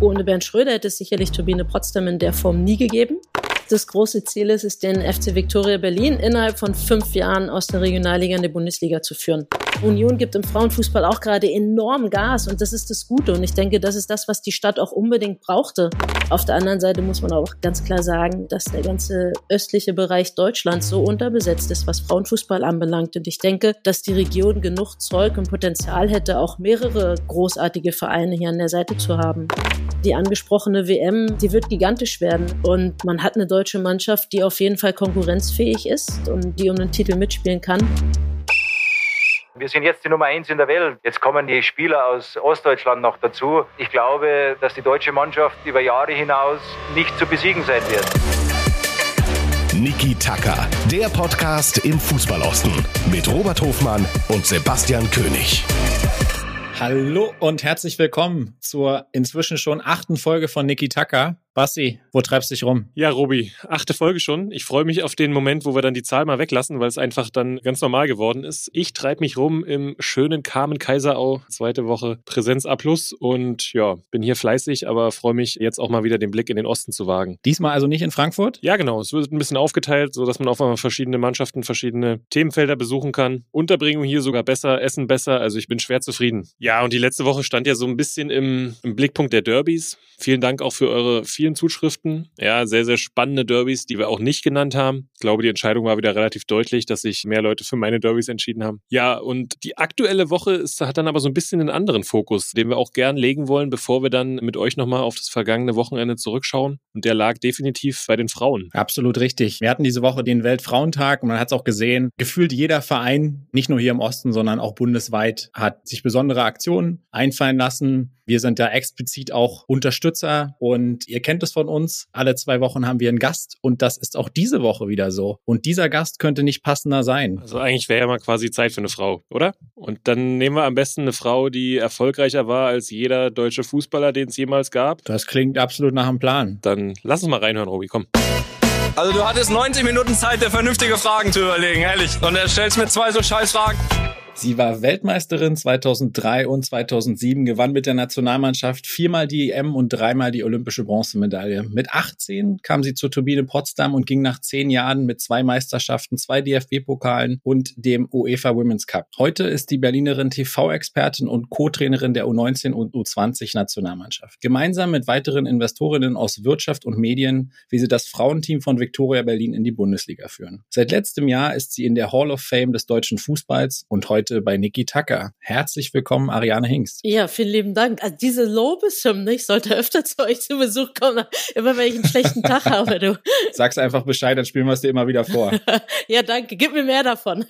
Ohne Bernd Schröder hätte es sicherlich Turbine Potsdam in der Form nie gegeben das große Ziel ist es, den FC Viktoria Berlin innerhalb von fünf Jahren aus der Regionalliga in die Bundesliga zu führen. Union gibt im Frauenfußball auch gerade enorm Gas und das ist das Gute. Und ich denke, das ist das, was die Stadt auch unbedingt brauchte. Auf der anderen Seite muss man auch ganz klar sagen, dass der ganze östliche Bereich Deutschlands so unterbesetzt ist, was Frauenfußball anbelangt. Und ich denke, dass die Region genug Zeug und Potenzial hätte, auch mehrere großartige Vereine hier an der Seite zu haben. Die angesprochene WM, die wird gigantisch werden und man hat eine deutsche Mannschaft, die auf jeden Fall konkurrenzfähig ist und die um den Titel mitspielen kann. Wir sind jetzt die Nummer eins in der Welt. Jetzt kommen die Spieler aus Ostdeutschland noch dazu. Ich glaube, dass die deutsche Mannschaft über Jahre hinaus nicht zu besiegen sein wird. Niki Tacker, der Podcast im Fußballosten mit Robert Hofmann und Sebastian König. Hallo und herzlich willkommen zur inzwischen schon achten Folge von Niki Tucker. Basti, wo treibst du dich rum? Ja, Robi, achte Folge schon. Ich freue mich auf den Moment, wo wir dann die Zahl mal weglassen, weil es einfach dann ganz normal geworden ist. Ich treibe mich rum im schönen Carmen Kaiserau, zweite Woche Präsenz A und ja, bin hier fleißig, aber freue mich jetzt auch mal wieder den Blick in den Osten zu wagen. Diesmal also nicht in Frankfurt? Ja, genau. Es wird ein bisschen aufgeteilt, sodass man auch mal verschiedene Mannschaften, verschiedene Themenfelder besuchen kann. Unterbringung hier sogar besser, Essen besser. Also ich bin schwer zufrieden. Ja, und die letzte Woche stand ja so ein bisschen im, im Blickpunkt der Derbys. Vielen Dank auch für eure vielen Zuschriften. Ja, sehr, sehr spannende Derbys, die wir auch nicht genannt haben. Ich glaube, die Entscheidung war wieder relativ deutlich, dass sich mehr Leute für meine Derbys entschieden haben. Ja, und die aktuelle Woche ist, hat dann aber so ein bisschen einen anderen Fokus, den wir auch gern legen wollen, bevor wir dann mit euch nochmal auf das vergangene Wochenende zurückschauen. Und der lag definitiv bei den Frauen. Absolut richtig. Wir hatten diese Woche den Weltfrauentag und man hat es auch gesehen. Gefühlt jeder Verein, nicht nur hier im Osten, sondern auch bundesweit, hat sich besondere Aktionen einfallen lassen. Wir sind da explizit auch Unterstützer und ihr kennt es von uns. Alle zwei Wochen haben wir einen Gast und das ist auch diese Woche wieder so. Und dieser Gast könnte nicht passender sein. Also eigentlich wäre ja mal quasi Zeit für eine Frau, oder? Und dann nehmen wir am besten eine Frau, die erfolgreicher war als jeder deutsche Fußballer, den es jemals gab. Das klingt absolut nach einem Plan. Dann lass uns mal reinhören, Robi, komm. Also du hattest 90 Minuten Zeit, dir vernünftige Fragen zu überlegen, ehrlich. Und er stellst mir zwei so scheiß Fragen. Sie war Weltmeisterin 2003 und 2007, gewann mit der Nationalmannschaft viermal die EM und dreimal die olympische Bronzemedaille. Mit 18 kam sie zur Turbine Potsdam und ging nach zehn Jahren mit zwei Meisterschaften, zwei DFB-Pokalen und dem UEFA Women's Cup. Heute ist die Berlinerin TV-Expertin und Co-Trainerin der U19 und U20-Nationalmannschaft. Gemeinsam mit weiteren Investorinnen aus Wirtschaft und Medien will sie das Frauenteam von Viktoria Berlin in die Bundesliga führen. Seit letztem Jahr ist sie in der Hall of Fame des deutschen Fußballs und heute heute bei Niki Tucker. Herzlich willkommen, Ariane Hingst. Ja, vielen lieben Dank. Also diese Lobeshymne, ich sollte öfter zu euch zu Besuch kommen, immer wenn ich einen schlechten Tag habe, du. Sag's einfach Bescheid, dann spielen wir es dir immer wieder vor. ja, danke. Gib mir mehr davon.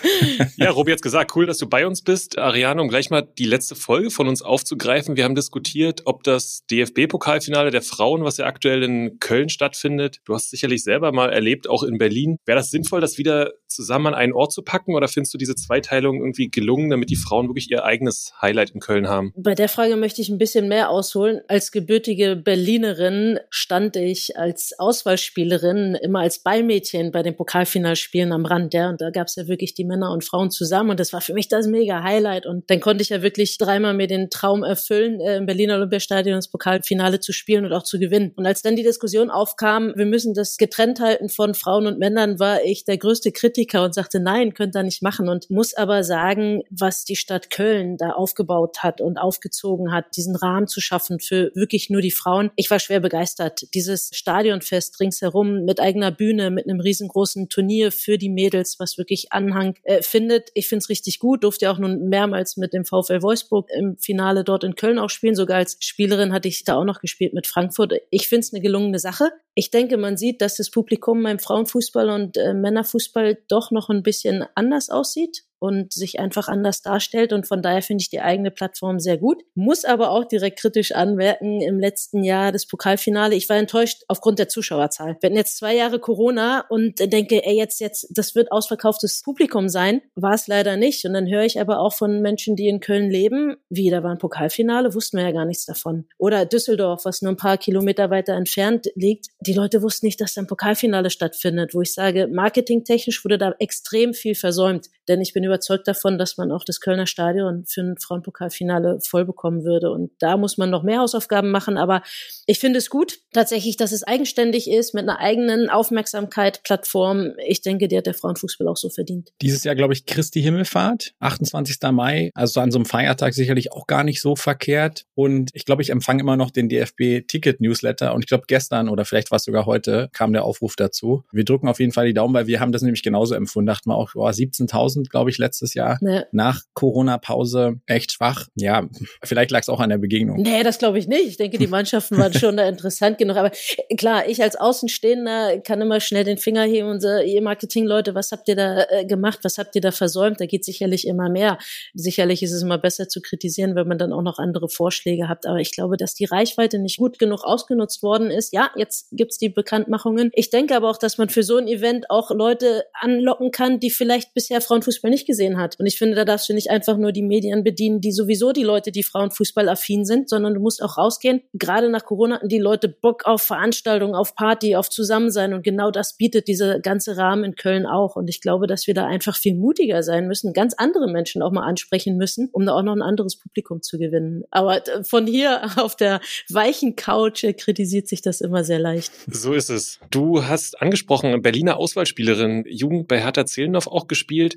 ja, Robi hat's gesagt, cool, dass du bei uns bist. Ariane, um gleich mal die letzte Folge von uns aufzugreifen. Wir haben diskutiert, ob das DFB-Pokalfinale der Frauen, was ja aktuell in Köln stattfindet, du hast sicherlich selber mal erlebt, auch in Berlin. Wäre das sinnvoll, das wieder zusammen an einen Ort zu packen oder findest du diese Zweiteilung irgendwie gelungen, damit die Frauen wirklich ihr eigenes Highlight in Köln haben? Bei der Frage möchte ich ein bisschen mehr ausholen. Als gebürtige Berlinerin stand ich als Auswahlspielerin immer als Ballmädchen bei den Pokalfinalspielen am Rand, ja. Und da gab es ja wirklich die Männer und Frauen zusammen und das war für mich das mega Highlight. Und dann konnte ich ja wirklich dreimal mir den Traum erfüllen, äh, im Berliner Olympiastadion das Pokalfinale zu spielen und auch zu gewinnen. Und als dann die Diskussion aufkam, wir müssen das getrennt halten von Frauen und Männern, war ich der größte Kritiker und sagte, nein, könnt ihr nicht machen. Und muss aber sagen, was die Stadt Köln da aufgebaut hat und aufgezogen hat, diesen Rahmen zu schaffen für wirklich nur die Frauen. Ich war schwer begeistert. Dieses Stadionfest ringsherum mit eigener Bühne, mit einem riesengroßen Turnier für die Mädels, was wirklich Anhang äh, findet. Ich finde es richtig gut. Durfte ja auch nun mehrmals mit dem VfL Wolfsburg im Finale dort in Köln auch spielen. Sogar als Spielerin hatte ich da auch noch gespielt mit Frankfurt. Ich finde es eine gelungene Sache. Ich denke, man sieht, dass das Publikum beim Frauenfußball und äh, Männerfußball doch noch ein bisschen anders aussieht und sich einfach anders darstellt. Und von daher finde ich die eigene Plattform sehr gut. Muss aber auch direkt kritisch anmerken, im letzten Jahr das Pokalfinale, ich war enttäuscht aufgrund der Zuschauerzahl. Wir hatten jetzt zwei Jahre Corona und denke, ey, jetzt, jetzt, das wird ausverkauftes Publikum sein. War es leider nicht. Und dann höre ich aber auch von Menschen, die in Köln leben, wie, da war ein Pokalfinale, wussten wir ja gar nichts davon. Oder Düsseldorf, was nur ein paar Kilometer weiter entfernt liegt. Die Leute wussten nicht, dass da ein Pokalfinale stattfindet, wo ich sage, marketingtechnisch wurde da extrem viel versäumt. Denn ich bin überzeugt davon, dass man auch das Kölner Stadion für ein Frauenpokalfinale voll bekommen würde. Und da muss man noch mehr Hausaufgaben machen. Aber ich finde es gut, tatsächlich, dass es eigenständig ist, mit einer eigenen Aufmerksamkeit, Plattform. Ich denke, der hat der Frauenfußball auch so verdient. Dieses Jahr, glaube ich, Christi Himmelfahrt, 28. Mai, also an so einem Feiertag sicherlich auch gar nicht so verkehrt. Und ich glaube, ich empfange immer noch den DFB-Ticket-Newsletter. Und ich glaube, gestern oder vielleicht war es sogar heute, kam der Aufruf dazu. Wir drücken auf jeden Fall die Daumen, weil wir haben das nämlich genauso empfunden. Dachten wir auch, oh, 17.000, glaube ich, letztes Jahr. Ja. Nach Corona-Pause echt schwach. Ja, vielleicht lag es auch an der Begegnung. Nee, das glaube ich nicht. Ich denke, die Mannschaften waren schon da interessant genug. Aber klar, ich als Außenstehender kann immer schnell den Finger heben und sagen, ihr Marketingleute, was habt ihr da äh, gemacht? Was habt ihr da versäumt? Da geht sicherlich immer mehr. Sicherlich ist es immer besser zu kritisieren, wenn man dann auch noch andere Vorschläge hat. Aber ich glaube, dass die Reichweite nicht gut genug ausgenutzt worden ist. Ja, jetzt gibt's die Bekanntmachungen. Ich denke aber auch, dass man für so ein Event auch Leute anlocken kann, die vielleicht bisher Frauenfußball nicht gesehen hat. Und ich finde, da darfst du nicht einfach nur die Medien bedienen, die sowieso die Leute, die Frauenfußball affin sind, sondern du musst auch rausgehen. Gerade nach Corona hatten die Leute Bock auf Veranstaltungen, auf Party, auf Zusammensein. Und genau das bietet dieser ganze Rahmen in Köln auch. Und ich glaube, dass wir da einfach viel mutiger sein müssen, ganz andere Menschen auch mal ansprechen müssen, um da auch noch ein anderes Publikum zu gewinnen. Aber von hier auf der weichen Couch kritisiert sich das immer sehr leicht. So ist es. Du hast angesprochen, Berliner Auswahlspielerin, Jugend bei Hertha Zehlendorf auch gespielt.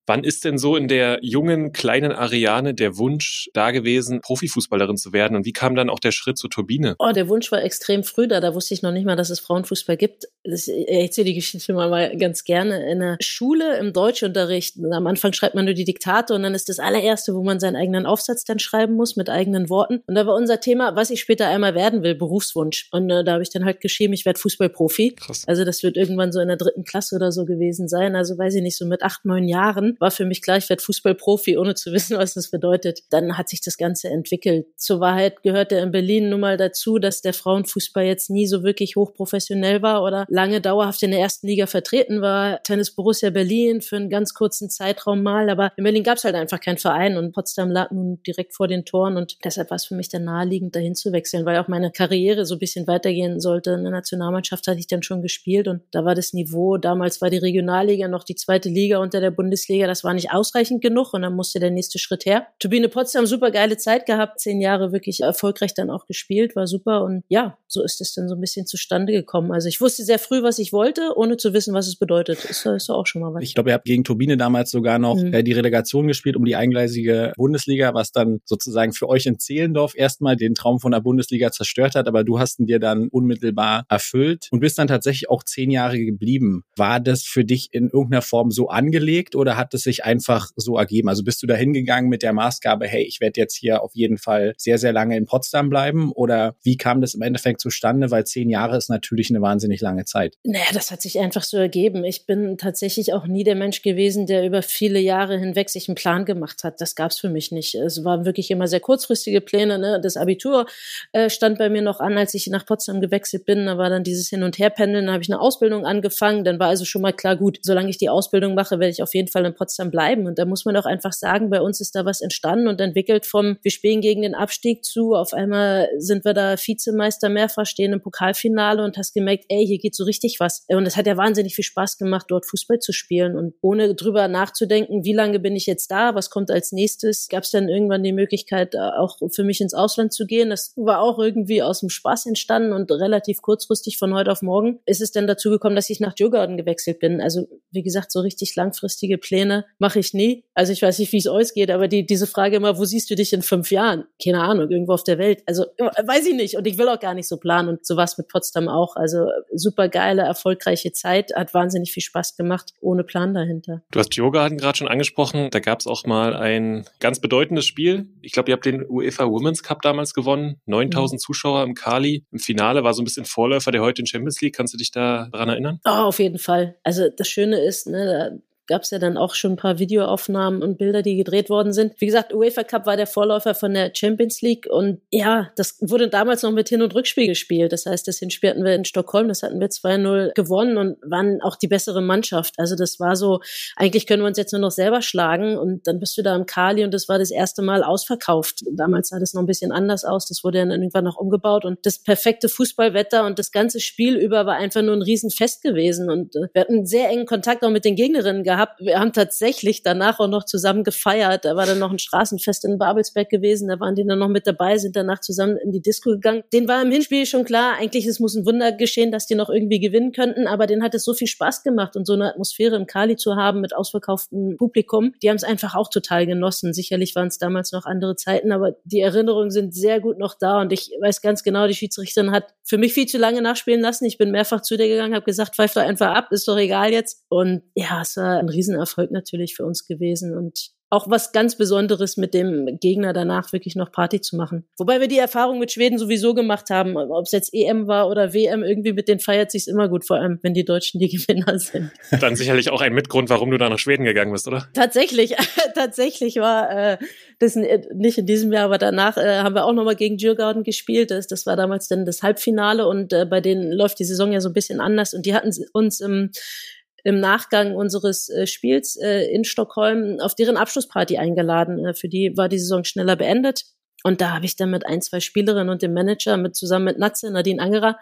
Wann ist denn so in der jungen, kleinen Ariane der Wunsch da gewesen, Profifußballerin zu werden? Und wie kam dann auch der Schritt zur Turbine? Oh, der Wunsch war extrem früh da. Da wusste ich noch nicht mal, dass es Frauenfußball gibt. ich erzähle die Geschichte mal ganz gerne. In der Schule im Deutschunterricht, am Anfang schreibt man nur die Diktate und dann ist das allererste, wo man seinen eigenen Aufsatz dann schreiben muss mit eigenen Worten. Und da war unser Thema, was ich später einmal werden will, Berufswunsch. Und äh, da habe ich dann halt geschrieben, ich werde Fußballprofi. Krass. Also das wird irgendwann so in der dritten Klasse oder so gewesen sein. Also weiß ich nicht, so mit acht, neun Jahren war für mich klar, ich Fußballprofi, ohne zu wissen, was das bedeutet. Dann hat sich das Ganze entwickelt. Zur Wahrheit gehörte in Berlin nun mal dazu, dass der Frauenfußball jetzt nie so wirklich hochprofessionell war oder lange dauerhaft in der ersten Liga vertreten war. Tennis Borussia Berlin für einen ganz kurzen Zeitraum mal, aber in Berlin gab es halt einfach keinen Verein und Potsdam lag nun direkt vor den Toren und deshalb war es für mich dann naheliegend, dahin zu wechseln, weil auch meine Karriere so ein bisschen weitergehen sollte. In der Nationalmannschaft hatte ich dann schon gespielt und da war das Niveau, damals war die Regionalliga noch die zweite Liga unter der Bundesliga, das war nicht ausreichend genug und dann musste der nächste Schritt her. Turbine Potsdam, super geile Zeit gehabt, zehn Jahre wirklich erfolgreich dann auch gespielt, war super und ja, so ist es dann so ein bisschen zustande gekommen. Also ich wusste sehr früh, was ich wollte, ohne zu wissen, was es bedeutet. Ist, ist auch schon mal was. Ich glaube, ihr habt gegen Turbine damals sogar noch mhm. äh, die Relegation gespielt um die eingleisige Bundesliga, was dann sozusagen für euch in Zehlendorf erstmal den Traum von der Bundesliga zerstört hat, aber du hast ihn dir dann unmittelbar erfüllt und bist dann tatsächlich auch zehn Jahre geblieben. War das für dich in irgendeiner Form so angelegt oder hat es sich einfach so ergeben? Also bist du da hingegangen mit der Maßgabe, hey, ich werde jetzt hier auf jeden Fall sehr, sehr lange in Potsdam bleiben oder wie kam das im Endeffekt zustande? Weil zehn Jahre ist natürlich eine wahnsinnig lange Zeit. Naja, das hat sich einfach so ergeben. Ich bin tatsächlich auch nie der Mensch gewesen, der über viele Jahre hinweg sich einen Plan gemacht hat. Das gab es für mich nicht. Es waren wirklich immer sehr kurzfristige Pläne. Ne? Das Abitur äh, stand bei mir noch an, als ich nach Potsdam gewechselt bin. Da war dann dieses Hin- und Herpendeln. Da habe ich eine Ausbildung angefangen. Dann war also schon mal klar, gut, solange ich die Ausbildung mache, werde ich auf jeden Fall in Potsdam bleiben. Und da muss man auch einfach sagen, bei uns ist da was entstanden und entwickelt vom, wir spielen gegen den Abstieg zu. Auf einmal sind wir da Vizemeister mehrfach, stehen im Pokalfinale und hast gemerkt, ey, hier geht so richtig was. Und es hat ja wahnsinnig viel Spaß gemacht, dort Fußball zu spielen. Und ohne drüber nachzudenken, wie lange bin ich jetzt da, was kommt als nächstes, gab es dann irgendwann die Möglichkeit, auch für mich ins Ausland zu gehen. Das war auch irgendwie aus dem Spaß entstanden und relativ kurzfristig von heute auf morgen ist es dann dazu gekommen, dass ich nach Djurgården gewechselt bin. Also wie gesagt, so richtig langfristige Pläne mache ich nie. Also ich weiß nicht, wie es euch geht, aber die, diese Frage immer, wo siehst du dich in fünf Jahren? Keine Ahnung, irgendwo auf der Welt. Also weiß ich nicht und ich will auch gar nicht so planen und sowas mit Potsdam auch. Also super geile, erfolgreiche Zeit, hat wahnsinnig viel Spaß gemacht, ohne Plan dahinter. Du hast Yoga gerade schon angesprochen, da gab es auch mal ein ganz bedeutendes Spiel. Ich glaube, ihr habt den UEFA Women's Cup damals gewonnen, 9000 mhm. Zuschauer im Kali. Im Finale war so ein bisschen Vorläufer der heute in Champions League. Kannst du dich da daran erinnern? Oh, auf jeden Fall. Also das Schöne ist, ne, gab es ja dann auch schon ein paar Videoaufnahmen und Bilder, die gedreht worden sind. Wie gesagt, UEFA Cup war der Vorläufer von der Champions League und ja, das wurde damals noch mit Hin- und Rückspiel gespielt. Das heißt, das Hinspiel hatten wir in Stockholm, das hatten wir 2-0 gewonnen und waren auch die bessere Mannschaft. Also das war so, eigentlich können wir uns jetzt nur noch selber schlagen und dann bist du da im Kali und das war das erste Mal ausverkauft. Damals sah das noch ein bisschen anders aus, das wurde dann irgendwann noch umgebaut und das perfekte Fußballwetter und das ganze Spiel über war einfach nur ein Riesenfest gewesen und äh, wir hatten sehr engen Kontakt auch mit den Gegnerinnen gehabt gehabt. Wir haben tatsächlich danach auch noch zusammen gefeiert. Da war dann noch ein Straßenfest in Babelsberg gewesen. Da waren die dann noch mit dabei, sind danach zusammen in die Disco gegangen. Den war im Hinspiel schon klar, eigentlich es muss ein Wunder geschehen, dass die noch irgendwie gewinnen könnten. Aber den hat es so viel Spaß gemacht und so eine Atmosphäre im Kali zu haben mit ausverkauftem Publikum. Die haben es einfach auch total genossen. Sicherlich waren es damals noch andere Zeiten, aber die Erinnerungen sind sehr gut noch da und ich weiß ganz genau, die Schiedsrichterin hat für mich viel zu lange nachspielen lassen. Ich bin mehrfach zu der gegangen, habe gesagt, pfeif doch einfach ab, ist doch egal jetzt. Und ja, es war ein Riesenerfolg natürlich für uns gewesen und auch was ganz Besonderes mit dem Gegner danach wirklich noch Party zu machen. Wobei wir die Erfahrung mit Schweden sowieso gemacht haben, ob es jetzt EM war oder WM, irgendwie mit denen feiert sich's immer gut, vor allem wenn die Deutschen die Gewinner sind. Dann sicherlich auch ein Mitgrund, warum du da nach Schweden gegangen bist, oder? Tatsächlich, tatsächlich war äh, das nicht in diesem Jahr, aber danach äh, haben wir auch nochmal gegen Djurgården gespielt. Das, das war damals dann das Halbfinale und äh, bei denen läuft die Saison ja so ein bisschen anders und die hatten uns im im Nachgang unseres äh, Spiels äh, in Stockholm auf deren Abschlussparty eingeladen. Äh, für die war die Saison schneller beendet. Und da habe ich dann mit ein, zwei Spielerinnen und dem Manager mit zusammen mit Natze, Nadine Angerer,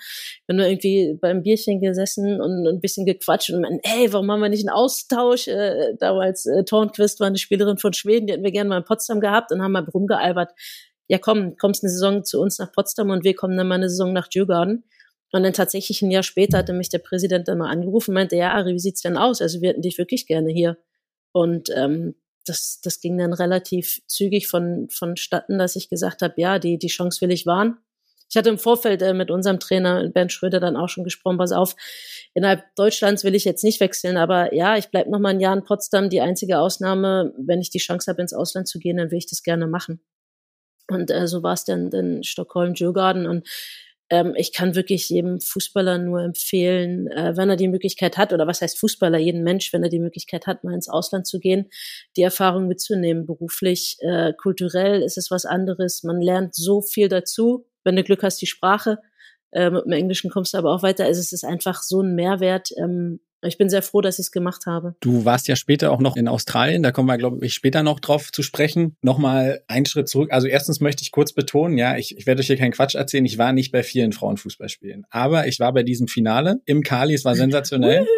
wenn wir irgendwie beim Bierchen gesessen und ein bisschen gequatscht und meinen, ey, warum haben wir nicht einen Austausch? Äh, damals äh, Tornquist war eine Spielerin von Schweden, die hätten wir gerne mal in Potsdam gehabt und haben mal rumgealbert. Ja, komm, kommst eine Saison zu uns nach Potsdam und wir kommen dann mal eine Saison nach Djurgården. Und dann tatsächlich ein Jahr später hatte mich der Präsident dann mal angerufen und meinte, ja, Ari, wie sieht's denn aus? Also wir hätten dich wirklich gerne hier. Und ähm, das, das ging dann relativ zügig von, vonstatten, dass ich gesagt habe, ja, die, die Chance will ich wahren. Ich hatte im Vorfeld äh, mit unserem Trainer Bernd Schröder dann auch schon gesprochen, pass auf, innerhalb Deutschlands will ich jetzt nicht wechseln, aber ja, ich bleib noch mal ein Jahr in Potsdam. Die einzige Ausnahme, wenn ich die Chance habe, ins Ausland zu gehen, dann will ich das gerne machen. Und äh, so war es dann in Stockholm, Djurgården. Und ähm, ich kann wirklich jedem Fußballer nur empfehlen, äh, wenn er die Möglichkeit hat, oder was heißt Fußballer, jeden Mensch, wenn er die Möglichkeit hat, mal ins Ausland zu gehen, die Erfahrung mitzunehmen. Beruflich, äh, kulturell ist es was anderes. Man lernt so viel dazu. Wenn du Glück hast, die Sprache. Äh, mit dem Englischen kommst du aber auch weiter. Also es ist einfach so ein Mehrwert. Ähm, ich bin sehr froh, dass ich es gemacht habe. Du warst ja später auch noch in Australien, da kommen wir, glaube ich, später noch drauf zu sprechen. Nochmal einen Schritt zurück. Also erstens möchte ich kurz betonen, ja, ich, ich werde euch hier keinen Quatsch erzählen, ich war nicht bei vielen Frauenfußballspielen. Aber ich war bei diesem Finale im Kali, es war sensationell.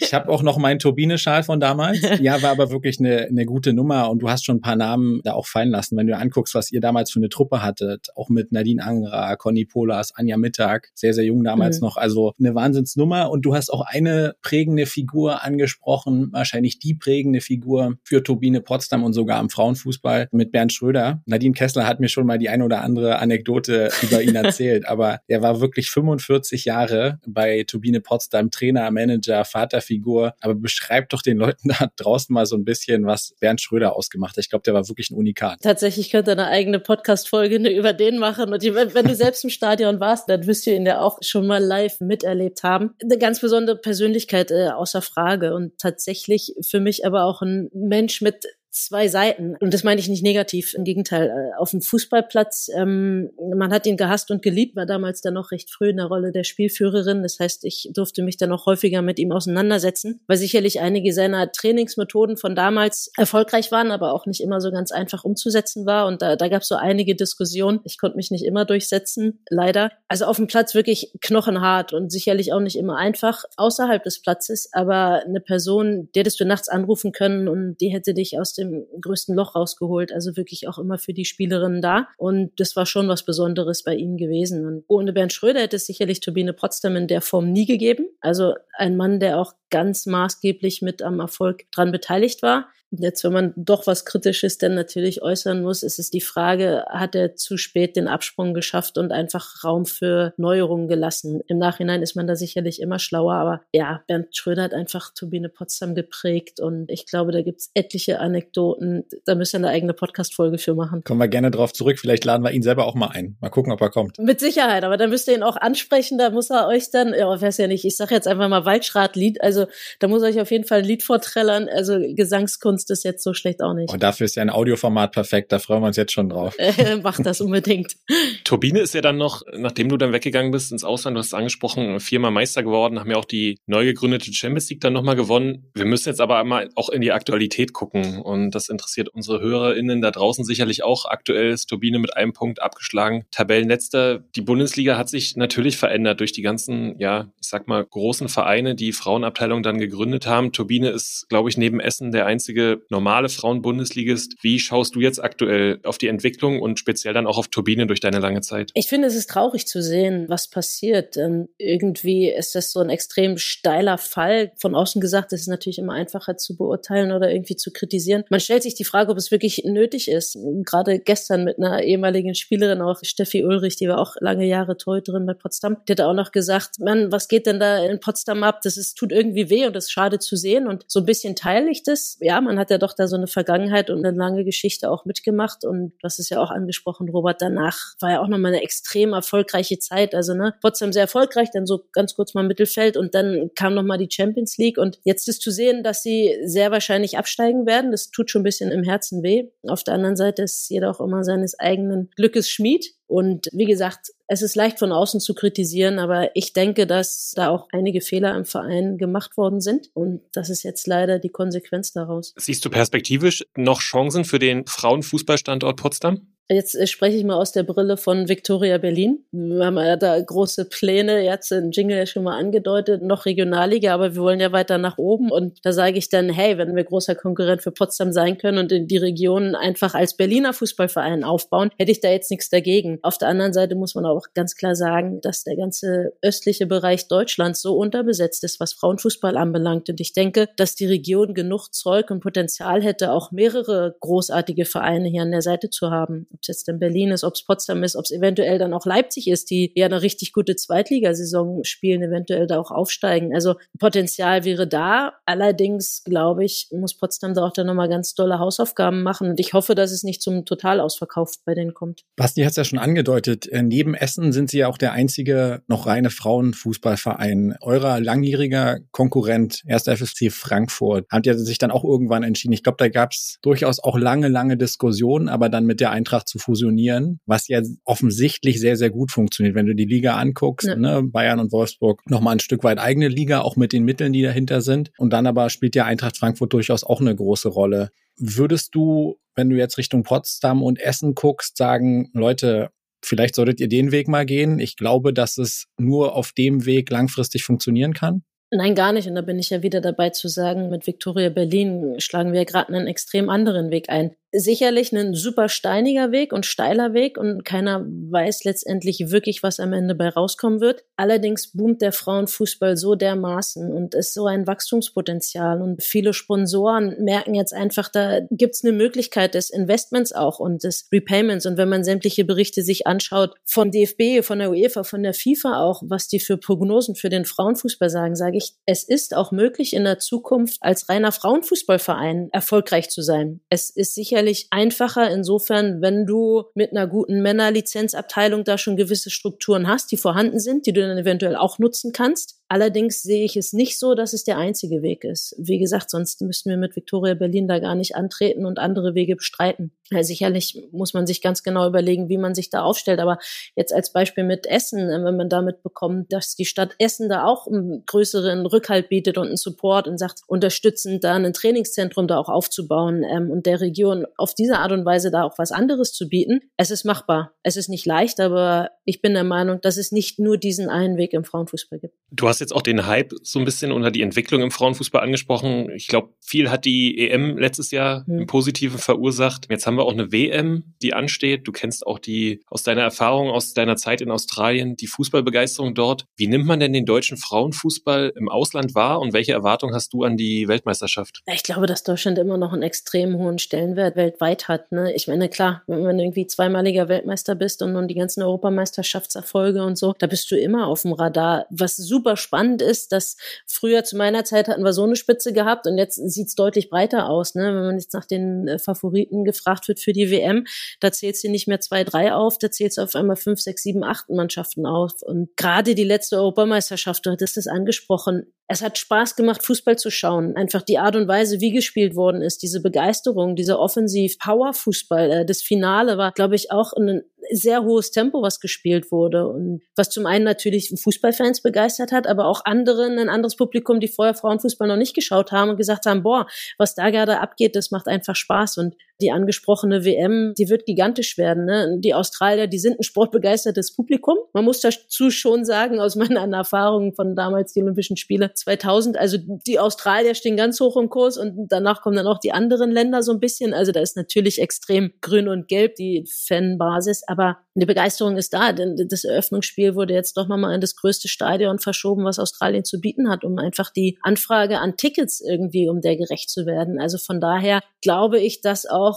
Ich habe auch noch meinen Turbine-Schal von damals. Ja, war aber wirklich eine, eine gute Nummer und du hast schon ein paar Namen da auch fallen lassen. Wenn du anguckst, was ihr damals für eine Truppe hattet, auch mit Nadine Angerer, Conny Polas, Anja Mittag, sehr, sehr jung damals mhm. noch. Also eine Wahnsinnsnummer und du hast auch eine prägende Figur angesprochen, wahrscheinlich die prägende Figur für Turbine Potsdam und sogar am Frauenfußball mit Bernd Schröder. Nadine Kessler hat mir schon mal die ein oder andere Anekdote über ihn erzählt, aber er war wirklich 45 Jahre bei Turbine Potsdam Trainer, Manager, Vater, Vaterfigur. Aber beschreib doch den Leuten da draußen mal so ein bisschen, was Bernd Schröder ausgemacht hat. Ich glaube, der war wirklich ein Unikat. Tatsächlich könnte eine eigene Podcast-Folge über den machen. Und wenn du selbst im Stadion warst, dann wirst du ihn ja auch schon mal live miterlebt haben. Eine ganz besondere Persönlichkeit äh, außer Frage. Und tatsächlich für mich aber auch ein Mensch mit zwei Seiten. Und das meine ich nicht negativ. Im Gegenteil, äh, auf dem Fußballplatz, ähm, man hat ihn gehasst und geliebt, war damals dann noch recht früh in der Rolle der Spielführerin. Das heißt, ich durfte mich dann auch häufiger mit ihm auseinandersetzen, weil sicherlich einige seiner Trainingsmethoden von damals erfolgreich waren, aber auch nicht immer so ganz einfach umzusetzen war. Und da, da gab es so einige Diskussionen. Ich konnte mich nicht immer durchsetzen, leider. Also auf dem Platz wirklich knochenhart und sicherlich auch nicht immer einfach außerhalb des Platzes, aber eine Person, der hättest du nachts anrufen können und die hätte dich aus dem größten Loch rausgeholt. Also wirklich auch immer für die Spielerinnen da. Und das war schon was Besonderes bei ihnen gewesen. Und ohne Bernd Schröder hätte es sicherlich Turbine Potsdam in der Form nie gegeben. Also ein Mann, der auch ganz maßgeblich mit am Erfolg dran beteiligt war. Jetzt, wenn man doch was Kritisches denn natürlich äußern muss, ist es die Frage, hat er zu spät den Absprung geschafft und einfach Raum für Neuerungen gelassen? Im Nachhinein ist man da sicherlich immer schlauer, aber ja, Bernd Schröder hat einfach Turbine Potsdam geprägt und ich glaube, da gibt's etliche Anekdoten. Da müssen wir eine eigene Podcast-Folge für machen. Kommen wir gerne drauf zurück. Vielleicht laden wir ihn selber auch mal ein. Mal gucken, ob er kommt. Mit Sicherheit, aber dann müsst ihr ihn auch ansprechen. Da muss er euch dann, ja, weiß ja nicht, ich sage jetzt einfach mal Waldschratlied. Also da muss euch auf jeden Fall ein Lied vorträllern. Also Gesangskunst Kunst ist jetzt so schlecht auch nicht. Und dafür ist ja ein Audioformat perfekt, da freuen wir uns jetzt schon drauf. Äh, macht das unbedingt. Turbine ist ja dann noch, nachdem du dann weggegangen bist ins Ausland, du hast es angesprochen, viermal Meister geworden, haben ja auch die neu gegründete Champions League dann nochmal gewonnen. Wir müssen jetzt aber einmal auch in die Aktualität gucken und das interessiert unsere HörerInnen da draußen sicherlich auch. Aktuell ist Turbine mit einem Punkt abgeschlagen, Tabellenletzter. Die Bundesliga hat sich natürlich verändert durch die ganzen, ja, ich sag mal, großen Vereine. Die Frauenabteilung Frauenabteilung dann gegründet haben. Turbine ist, glaube ich, neben Essen der einzige normale Frauenbundesligist. Wie schaust du jetzt aktuell auf die Entwicklung und speziell dann auch auf Turbine durch deine lange Zeit? Ich finde, es ist traurig zu sehen, was passiert. Ähm, irgendwie ist das so ein extrem steiler Fall. Von außen gesagt, es ist natürlich immer einfacher zu beurteilen oder irgendwie zu kritisieren. Man stellt sich die Frage, ob es wirklich nötig ist. Gerade gestern mit einer ehemaligen Spielerin, auch Steffi Ulrich, die war auch lange Jahre Torhüterin bei Potsdam, die hat auch noch gesagt, Mann, was geht denn da in Potsdam ab? Das ist, tut irgendwie weh und das ist schade zu sehen. Und so ein bisschen teile ich das. Ja, man hat ja doch da so eine Vergangenheit und eine lange Geschichte auch mitgemacht. Und das ist ja auch angesprochen, Robert, danach war ja auch nochmal eine extrem erfolgreiche Zeit. Also, ne, Potsdam sehr erfolgreich, dann so ganz kurz mal Mittelfeld und dann kam nochmal die Champions League. Und jetzt ist zu sehen, dass sie sehr wahrscheinlich absteigen werden. Das tut schon ein bisschen im Herzen weh. Auf der anderen Seite ist jeder auch immer seines eigenen Glückes Schmied. Und wie gesagt, es ist leicht von außen zu kritisieren, aber ich denke, dass da auch einige Fehler im Verein gemacht worden sind. Und das ist jetzt leider die Konsequenz daraus. Siehst du perspektivisch noch Chancen für den Frauenfußballstandort Potsdam? Jetzt äh, spreche ich mal aus der Brille von Victoria Berlin. Wir haben ja da große Pläne, jetzt in Jingle ja schon mal angedeutet, noch Regionalliga, aber wir wollen ja weiter nach oben. Und da sage ich dann, hey, wenn wir großer Konkurrent für Potsdam sein können und in die Region einfach als Berliner Fußballverein aufbauen, hätte ich da jetzt nichts dagegen. Auf der anderen Seite muss man auch ganz klar sagen, dass der ganze östliche Bereich Deutschlands so unterbesetzt ist, was Frauenfußball anbelangt. Und ich denke, dass die Region genug Zeug und Potenzial hätte, auch mehrere großartige Vereine hier an der Seite zu haben ob es jetzt in Berlin ist, ob es Potsdam ist, ob es eventuell dann auch Leipzig ist, die ja eine richtig gute Zweitligasaison spielen, eventuell da auch aufsteigen. Also Potenzial wäre da. Allerdings, glaube ich, muss Potsdam da auch dann nochmal ganz tolle Hausaufgaben machen. Und ich hoffe, dass es nicht zum Totalausverkauf bei denen kommt. Basti hat es ja schon angedeutet. Äh, neben Essen sind sie ja auch der einzige noch reine Frauenfußballverein. Eurer langjähriger Konkurrent, 1. FFC Frankfurt, hat ja sich dann auch irgendwann entschieden. Ich glaube, da gab es durchaus auch lange, lange Diskussionen, aber dann mit der Eintracht zu fusionieren, was ja offensichtlich sehr, sehr gut funktioniert. Wenn du die Liga anguckst, ja. ne, Bayern und Wolfsburg nochmal ein Stück weit eigene Liga, auch mit den Mitteln, die dahinter sind. Und dann aber spielt ja Eintracht Frankfurt durchaus auch eine große Rolle. Würdest du, wenn du jetzt Richtung Potsdam und Essen guckst, sagen, Leute, vielleicht solltet ihr den Weg mal gehen. Ich glaube, dass es nur auf dem Weg langfristig funktionieren kann. Nein, gar nicht. Und da bin ich ja wieder dabei zu sagen, mit Victoria Berlin schlagen wir gerade einen extrem anderen Weg ein sicherlich ein super steiniger Weg und steiler Weg und keiner weiß letztendlich wirklich, was am Ende bei rauskommen wird. Allerdings boomt der Frauenfußball so dermaßen und ist so ein Wachstumspotenzial und viele Sponsoren merken jetzt einfach, da gibt's eine Möglichkeit des Investments auch und des Repayments und wenn man sämtliche Berichte sich anschaut von DFB, von der UEFA, von der FIFA auch, was die für Prognosen für den Frauenfußball sagen, sage ich, es ist auch möglich in der Zukunft als reiner Frauenfußballverein erfolgreich zu sein. Es ist sicher sicherlich einfacher insofern, wenn du mit einer guten Männerlizenzabteilung da schon gewisse Strukturen hast, die vorhanden sind, die du dann eventuell auch nutzen kannst. Allerdings sehe ich es nicht so, dass es der einzige Weg ist. Wie gesagt, sonst müssten wir mit Victoria Berlin da gar nicht antreten und andere Wege bestreiten. Ja, sicherlich muss man sich ganz genau überlegen, wie man sich da aufstellt. Aber jetzt als Beispiel mit Essen, äh, wenn man damit bekommt, dass die Stadt Essen da auch einen größeren Rückhalt bietet und einen Support und sagt, unterstützend da ein Trainingszentrum da auch aufzubauen ähm, und der Region auf diese Art und Weise da auch was anderes zu bieten. Es ist machbar. Es ist nicht leicht, aber ich bin der Meinung, dass es nicht nur diesen einen Weg im Frauenfußball gibt. Du hast jetzt auch den Hype so ein bisschen unter die Entwicklung im Frauenfußball angesprochen. Ich glaube, viel hat die EM letztes Jahr mhm. im Positiven verursacht. Jetzt haben wir auch eine WM, die ansteht. Du kennst auch die aus deiner Erfahrung, aus deiner Zeit in Australien, die Fußballbegeisterung dort. Wie nimmt man denn den deutschen Frauenfußball im Ausland wahr und welche Erwartung hast du an die Weltmeisterschaft? Ich glaube, dass Deutschland immer noch einen extrem hohen Stellenwert weltweit hat. Ne? Ich meine, klar, wenn man irgendwie zweimaliger Weltmeister bist und nun die ganzen Europameisterschaftserfolge und so, da bist du immer auf dem Radar. Was super spannend ist, dass früher zu meiner Zeit hatten wir so eine Spitze gehabt und jetzt sieht's deutlich breiter aus. Ne? Wenn man jetzt nach den äh, Favoriten gefragt wird für die WM, da zählst du nicht mehr zwei, drei auf, da zählst du auf einmal fünf, sechs, sieben, acht Mannschaften auf. Und gerade die letzte Europameisterschaft, du hattest es angesprochen, es hat Spaß gemacht, Fußball zu schauen. Einfach die Art und Weise, wie gespielt worden ist, diese Begeisterung, dieser Offensiv-Power-Fußball. Äh, das Finale war, glaube ich, auch ein sehr hohes Tempo, was gespielt wurde und was zum einen natürlich Fußballfans begeistert hat, aber auch anderen, ein anderes Publikum, die vorher Frauenfußball noch nicht geschaut haben und gesagt haben, boah, was da gerade abgeht, das macht einfach Spaß und die angesprochene WM, die wird gigantisch werden. Ne? Die Australier, die sind ein sportbegeistertes Publikum. Man muss dazu schon sagen, aus meinen Erfahrungen von damals die Olympischen Spiele 2000, also die Australier stehen ganz hoch im Kurs und danach kommen dann auch die anderen Länder so ein bisschen. Also da ist natürlich extrem grün und gelb die Fanbasis, aber die Begeisterung ist da, denn das Eröffnungsspiel wurde jetzt doch nochmal in das größte Stadion verschoben, was Australien zu bieten hat, um einfach die Anfrage an Tickets irgendwie, um der gerecht zu werden. Also von daher glaube ich, dass auch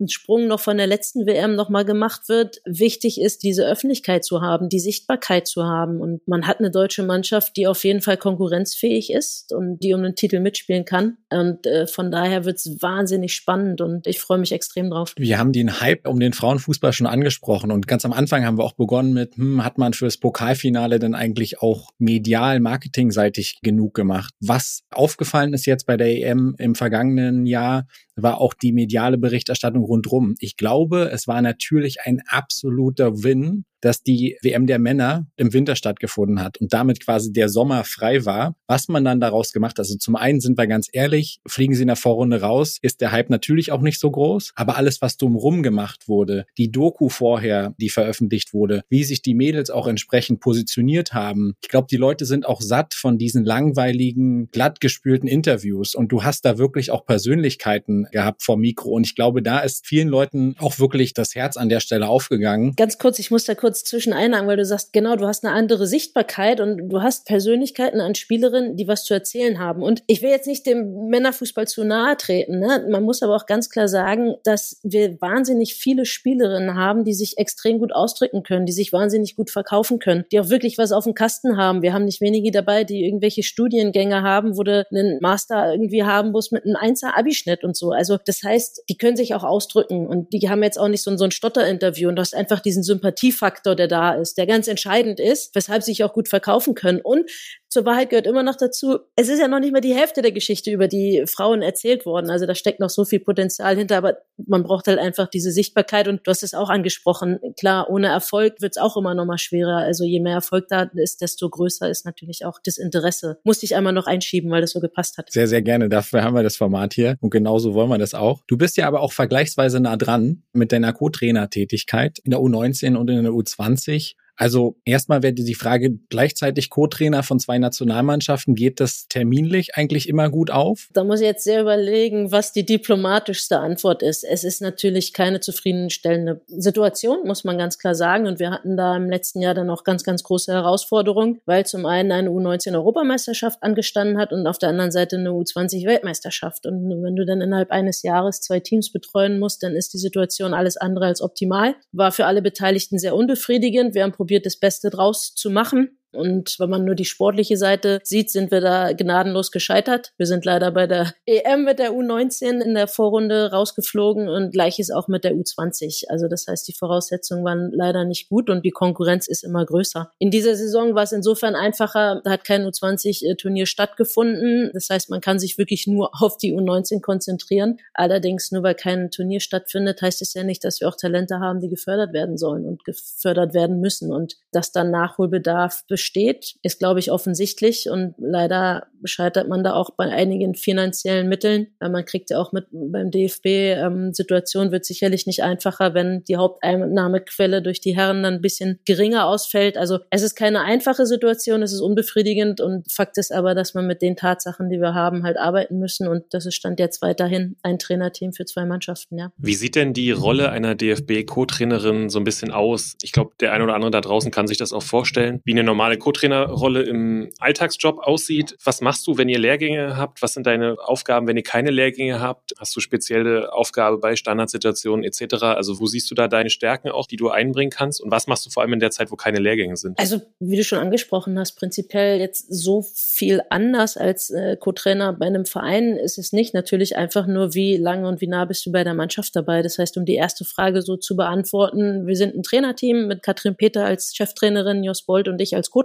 ein Sprung noch von der letzten WM nochmal gemacht wird. Wichtig ist, diese Öffentlichkeit zu haben, die Sichtbarkeit zu haben. Und man hat eine deutsche Mannschaft, die auf jeden Fall konkurrenzfähig ist und die um den Titel mitspielen kann. Und äh, von daher wird es wahnsinnig spannend und ich freue mich extrem drauf. Wir haben den Hype um den Frauenfußball schon angesprochen und ganz am Anfang haben wir auch begonnen mit, hm, hat man fürs Pokalfinale denn eigentlich auch medial, marketingseitig genug gemacht? Was aufgefallen ist jetzt bei der EM im vergangenen Jahr, war auch die mediale Berichterstattung rundrum. Ich glaube, es war natürlich ein absoluter Win dass die WM der Männer im Winter stattgefunden hat und damit quasi der Sommer frei war. Was man dann daraus gemacht hat, also zum einen sind wir ganz ehrlich, fliegen sie in der Vorrunde raus, ist der Hype natürlich auch nicht so groß, aber alles, was drumherum gemacht wurde, die Doku vorher, die veröffentlicht wurde, wie sich die Mädels auch entsprechend positioniert haben. Ich glaube, die Leute sind auch satt von diesen langweiligen, glattgespülten Interviews und du hast da wirklich auch Persönlichkeiten gehabt vor Mikro und ich glaube, da ist vielen Leuten auch wirklich das Herz an der Stelle aufgegangen. Ganz kurz, ich muss da kurz kurz zwischen einhaken, weil du sagst, genau, du hast eine andere Sichtbarkeit und du hast Persönlichkeiten an Spielerinnen, die was zu erzählen haben. Und ich will jetzt nicht dem Männerfußball zu nahe treten. Ne? Man muss aber auch ganz klar sagen, dass wir wahnsinnig viele Spielerinnen haben, die sich extrem gut ausdrücken können, die sich wahnsinnig gut verkaufen können, die auch wirklich was auf dem Kasten haben. Wir haben nicht wenige dabei, die irgendwelche Studiengänge haben, wo du einen Master irgendwie haben musst mit einem Einser Abischnitt und so. Also das heißt, die können sich auch ausdrücken und die haben jetzt auch nicht so, so ein Stotterinterview und du hast einfach diesen Sympathiefaktor Faktor, der da ist, der ganz entscheidend ist, weshalb sie sich auch gut verkaufen können. Und zur Wahrheit gehört immer noch dazu, es ist ja noch nicht mal die Hälfte der Geschichte über die Frauen erzählt worden. Also da steckt noch so viel Potenzial hinter, aber man braucht halt einfach diese Sichtbarkeit und du hast es auch angesprochen. Klar, ohne Erfolg wird es auch immer noch mal schwerer. Also je mehr Erfolg da ist, desto größer ist natürlich auch das Interesse. Musste ich einmal noch einschieben, weil das so gepasst hat. Sehr, sehr gerne. Dafür haben wir das Format hier und genauso wollen wir das auch. Du bist ja aber auch vergleichsweise nah dran mit deiner Co-Trainer-Tätigkeit in der U19 und in der U20. Also erstmal wäre die Frage, gleichzeitig Co-Trainer von zwei Nationalmannschaften, geht das terminlich eigentlich immer gut auf? Da muss ich jetzt sehr überlegen, was die diplomatischste Antwort ist. Es ist natürlich keine zufriedenstellende Situation, muss man ganz klar sagen. Und wir hatten da im letzten Jahr dann auch ganz, ganz große Herausforderungen, weil zum einen eine U19-Europameisterschaft angestanden hat und auf der anderen Seite eine U20-Weltmeisterschaft. Und wenn du dann innerhalb eines Jahres zwei Teams betreuen musst, dann ist die Situation alles andere als optimal. War für alle Beteiligten sehr unbefriedigend. Wir haben probiert, das Beste draus zu machen. Und wenn man nur die sportliche Seite sieht, sind wir da gnadenlos gescheitert. Wir sind leider bei der EM mit der U19 in der Vorrunde rausgeflogen und gleiches auch mit der U20. Also das heißt, die Voraussetzungen waren leider nicht gut und die Konkurrenz ist immer größer. In dieser Saison war es insofern einfacher, da hat kein U20-Turnier stattgefunden. Das heißt, man kann sich wirklich nur auf die U19 konzentrieren. Allerdings, nur weil kein Turnier stattfindet, heißt es ja nicht, dass wir auch Talente haben, die gefördert werden sollen und gefördert werden müssen und dass dann Nachholbedarf besteht besteht, ist, glaube ich, offensichtlich und leider scheitert man da auch bei einigen finanziellen Mitteln. Man kriegt ja auch mit beim DFB, ähm, Situation wird sicherlich nicht einfacher, wenn die Haupteinnahmequelle durch die Herren dann ein bisschen geringer ausfällt. Also es ist keine einfache Situation, es ist unbefriedigend und Fakt ist aber, dass man mit den Tatsachen, die wir haben, halt arbeiten müssen und das ist Stand jetzt weiterhin ein Trainerteam für zwei Mannschaften, ja. Wie sieht denn die Rolle einer DFB-Co-Trainerin so ein bisschen aus? Ich glaube, der eine oder andere da draußen kann sich das auch vorstellen, wie eine normale normale Co-Trainerrolle im Alltagsjob aussieht. Was machst du, wenn ihr Lehrgänge habt? Was sind deine Aufgaben, wenn ihr keine Lehrgänge habt? Hast du spezielle Aufgabe bei Standardsituationen etc.? Also wo siehst du da deine Stärken auch, die du einbringen kannst? Und was machst du vor allem in der Zeit, wo keine Lehrgänge sind? Also wie du schon angesprochen hast, prinzipiell jetzt so viel anders als äh, Co-Trainer bei einem Verein ist es nicht. Natürlich einfach nur, wie lange und wie nah bist du bei der Mannschaft dabei? Das heißt, um die erste Frage so zu beantworten, wir sind ein Trainerteam mit Katrin Peter als Cheftrainerin, Jos Bolt und ich als Co-Trainer.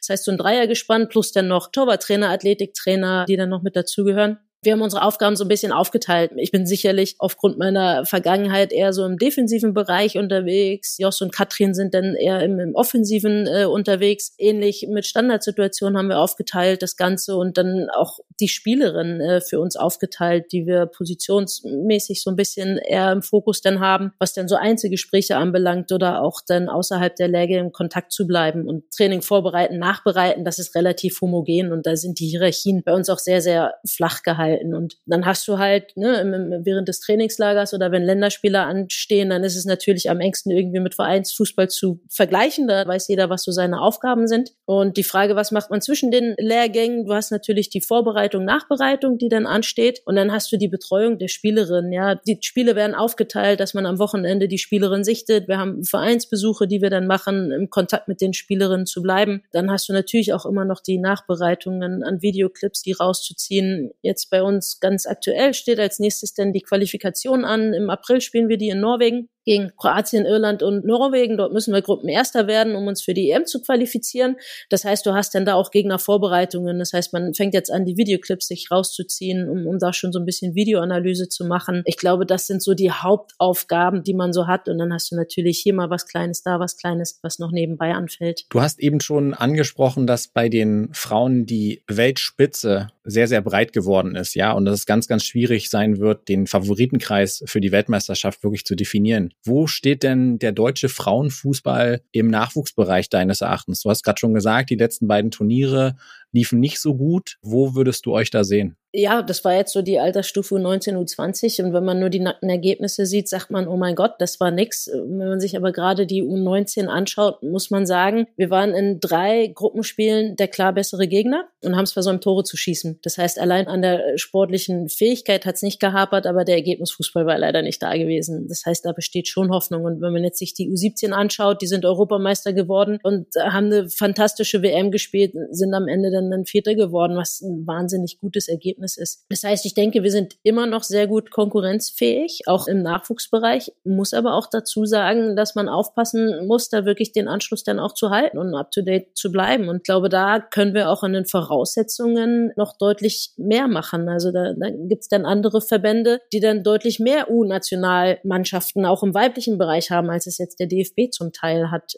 Das heißt, so ein Dreier gespannt plus dann noch Torwarttrainer, Athletiktrainer, die dann noch mit dazugehören. Wir haben unsere Aufgaben so ein bisschen aufgeteilt. Ich bin sicherlich aufgrund meiner Vergangenheit eher so im defensiven Bereich unterwegs. Jos und Katrin sind dann eher im, im offensiven äh, unterwegs. Ähnlich mit Standardsituationen haben wir aufgeteilt das Ganze und dann auch die Spielerin äh, für uns aufgeteilt, die wir positionsmäßig so ein bisschen eher im Fokus dann haben, was dann so Einzelgespräche anbelangt oder auch dann außerhalb der Läge im Kontakt zu bleiben und Training vorbereiten, nachbereiten. Das ist relativ homogen und da sind die Hierarchien bei uns auch sehr, sehr flach gehalten. Und dann hast du halt ne, während des Trainingslagers oder wenn Länderspieler anstehen, dann ist es natürlich am engsten irgendwie mit Vereinsfußball zu vergleichen. Da weiß jeder, was so seine Aufgaben sind. Und die Frage, was macht man zwischen den Lehrgängen? Du hast natürlich die Vorbereitung, Nachbereitung, die dann ansteht. Und dann hast du die Betreuung der Spielerin. Ja, die Spiele werden aufgeteilt, dass man am Wochenende die Spielerin sichtet. Wir haben Vereinsbesuche, die wir dann machen, im Kontakt mit den Spielerinnen zu bleiben. Dann hast du natürlich auch immer noch die Nachbereitungen an Videoclips, die rauszuziehen. Jetzt bei uns ganz aktuell steht als nächstes dann die Qualifikation an. Im April spielen wir die in Norwegen gegen Kroatien, Irland und Norwegen. Dort müssen wir Gruppenerster werden, um uns für die EM zu qualifizieren. Das heißt, du hast dann da auch Gegnervorbereitungen. Das heißt, man fängt jetzt an, die Videoclips sich rauszuziehen, um, um da schon so ein bisschen Videoanalyse zu machen. Ich glaube, das sind so die Hauptaufgaben, die man so hat. Und dann hast du natürlich hier mal was Kleines, da was Kleines, was noch nebenbei anfällt. Du hast eben schon angesprochen, dass bei den Frauen die Weltspitze sehr, sehr breit geworden ist, ja, und dass es ganz, ganz schwierig sein wird, den Favoritenkreis für die Weltmeisterschaft wirklich zu definieren. Wo steht denn der deutsche Frauenfußball im Nachwuchsbereich deines Erachtens? Du hast gerade schon gesagt, die letzten beiden Turniere liefen nicht so gut. Wo würdest du euch da sehen? Ja, das war jetzt so die Altersstufe 19 U20 und wenn man nur die nackten Ergebnisse sieht, sagt man, oh mein Gott, das war nix. Wenn man sich aber gerade die U19 anschaut, muss man sagen, wir waren in drei Gruppenspielen der klar bessere Gegner und haben es versäumt, Tore zu schießen. Das heißt, allein an der sportlichen Fähigkeit hat es nicht gehapert, aber der Ergebnisfußball war leider nicht da gewesen. Das heißt, da besteht schon Hoffnung. Und wenn man jetzt sich die U17 anschaut, die sind Europameister geworden und haben eine fantastische WM gespielt, sind am Ende dann ein Vierter geworden, was ein wahnsinnig gutes Ergebnis ist. Das heißt, ich denke, wir sind immer noch sehr gut konkurrenzfähig, auch im Nachwuchsbereich, muss aber auch dazu sagen, dass man aufpassen muss, da wirklich den Anschluss dann auch zu halten und up-to-date zu bleiben. Und ich glaube, da können wir auch an den Voraussetzungen noch deutlich mehr machen. Also da, da gibt es dann andere Verbände, die dann deutlich mehr U-Nationalmannschaften auch im weiblichen Bereich haben, als es jetzt der DFB zum Teil hat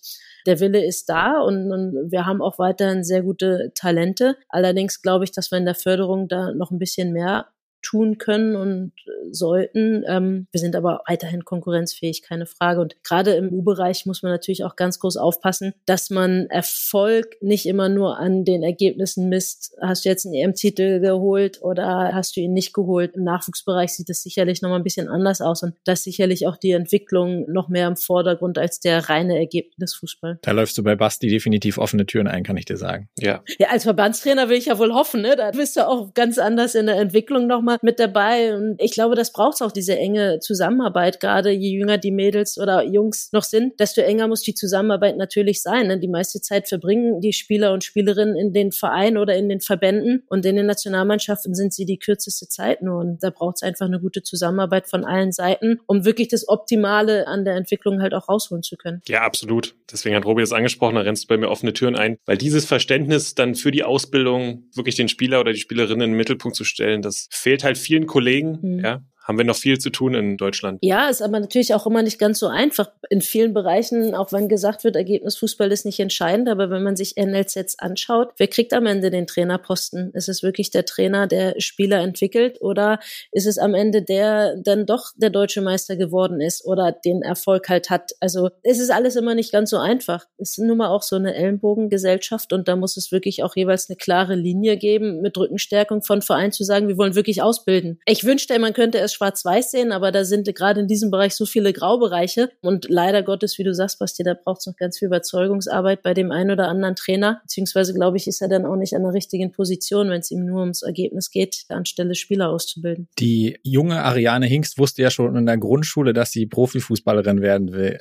der Wille ist da und, und wir haben auch weiterhin sehr gute Talente. Allerdings glaube ich, dass wir in der Förderung da noch ein bisschen mehr tun können und sollten. Ähm, wir sind aber weiterhin konkurrenzfähig, keine Frage. Und gerade im U-Bereich muss man natürlich auch ganz groß aufpassen, dass man Erfolg nicht immer nur an den Ergebnissen misst. Hast du jetzt einen EM-Titel geholt oder hast du ihn nicht geholt? Im Nachwuchsbereich sieht es sicherlich noch mal ein bisschen anders aus und das sicherlich auch die Entwicklung noch mehr im Vordergrund als der reine Ergebnisfußball. Da läufst du bei Basti definitiv offene Türen ein, kann ich dir sagen. Ja. Ja, als Verbandstrainer will ich ja wohl hoffen, ne? Da bist du auch ganz anders in der Entwicklung noch mit dabei. Und ich glaube, das braucht auch diese enge Zusammenarbeit. Gerade je jünger die Mädels oder Jungs noch sind, desto enger muss die Zusammenarbeit natürlich sein. Ne? Die meiste Zeit verbringen die Spieler und Spielerinnen in den Vereinen oder in den Verbänden und in den Nationalmannschaften sind sie die kürzeste Zeit nur. Und da braucht es einfach eine gute Zusammenarbeit von allen Seiten, um wirklich das Optimale an der Entwicklung halt auch rausholen zu können. Ja, absolut. Deswegen hat Robi es angesprochen, da rennst du bei mir offene Türen ein, weil dieses Verständnis dann für die Ausbildung wirklich den Spieler oder die Spielerinnen in den Mittelpunkt zu stellen, das fehlt halt vielen Kollegen, mhm. ja, haben wir noch viel zu tun in Deutschland. Ja, ist aber natürlich auch immer nicht ganz so einfach. In vielen Bereichen, auch wenn gesagt wird, Ergebnisfußball ist nicht entscheidend, aber wenn man sich NLZs anschaut, wer kriegt am Ende den Trainerposten? Ist es wirklich der Trainer, der Spieler entwickelt oder ist es am Ende der dann doch der deutsche Meister geworden ist oder den Erfolg halt hat? Also es ist alles immer nicht ganz so einfach. Es ist nun mal auch so eine Ellenbogengesellschaft und da muss es wirklich auch jeweils eine klare Linie geben mit Rückenstärkung von Verein zu sagen, wir wollen wirklich ausbilden. Ich wünschte, man könnte es schwarz-weiß sehen, aber da sind gerade in diesem Bereich so viele Graubereiche. Und leider Gottes, wie du sagst, Basti, da braucht es noch ganz viel Überzeugungsarbeit bei dem einen oder anderen Trainer. Beziehungsweise, glaube ich, ist er dann auch nicht an der richtigen Position, wenn es ihm nur ums Ergebnis geht, anstelle Spieler auszubilden. Die junge Ariane Hingst wusste ja schon in der Grundschule, dass sie Profifußballerin werden will.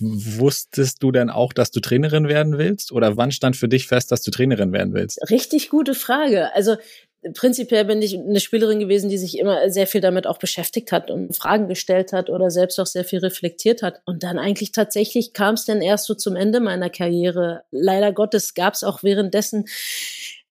Wusstest du denn auch, dass du Trainerin werden willst? Oder wann stand für dich fest, dass du Trainerin werden willst? Richtig gute Frage. Also prinzipiell bin ich eine Spielerin gewesen, die sich immer sehr viel damit auch beschäftigt hat und Fragen gestellt hat oder selbst auch sehr viel reflektiert hat. Und dann eigentlich tatsächlich kam es dann erst so zum Ende meiner Karriere. Leider Gottes gab es auch währenddessen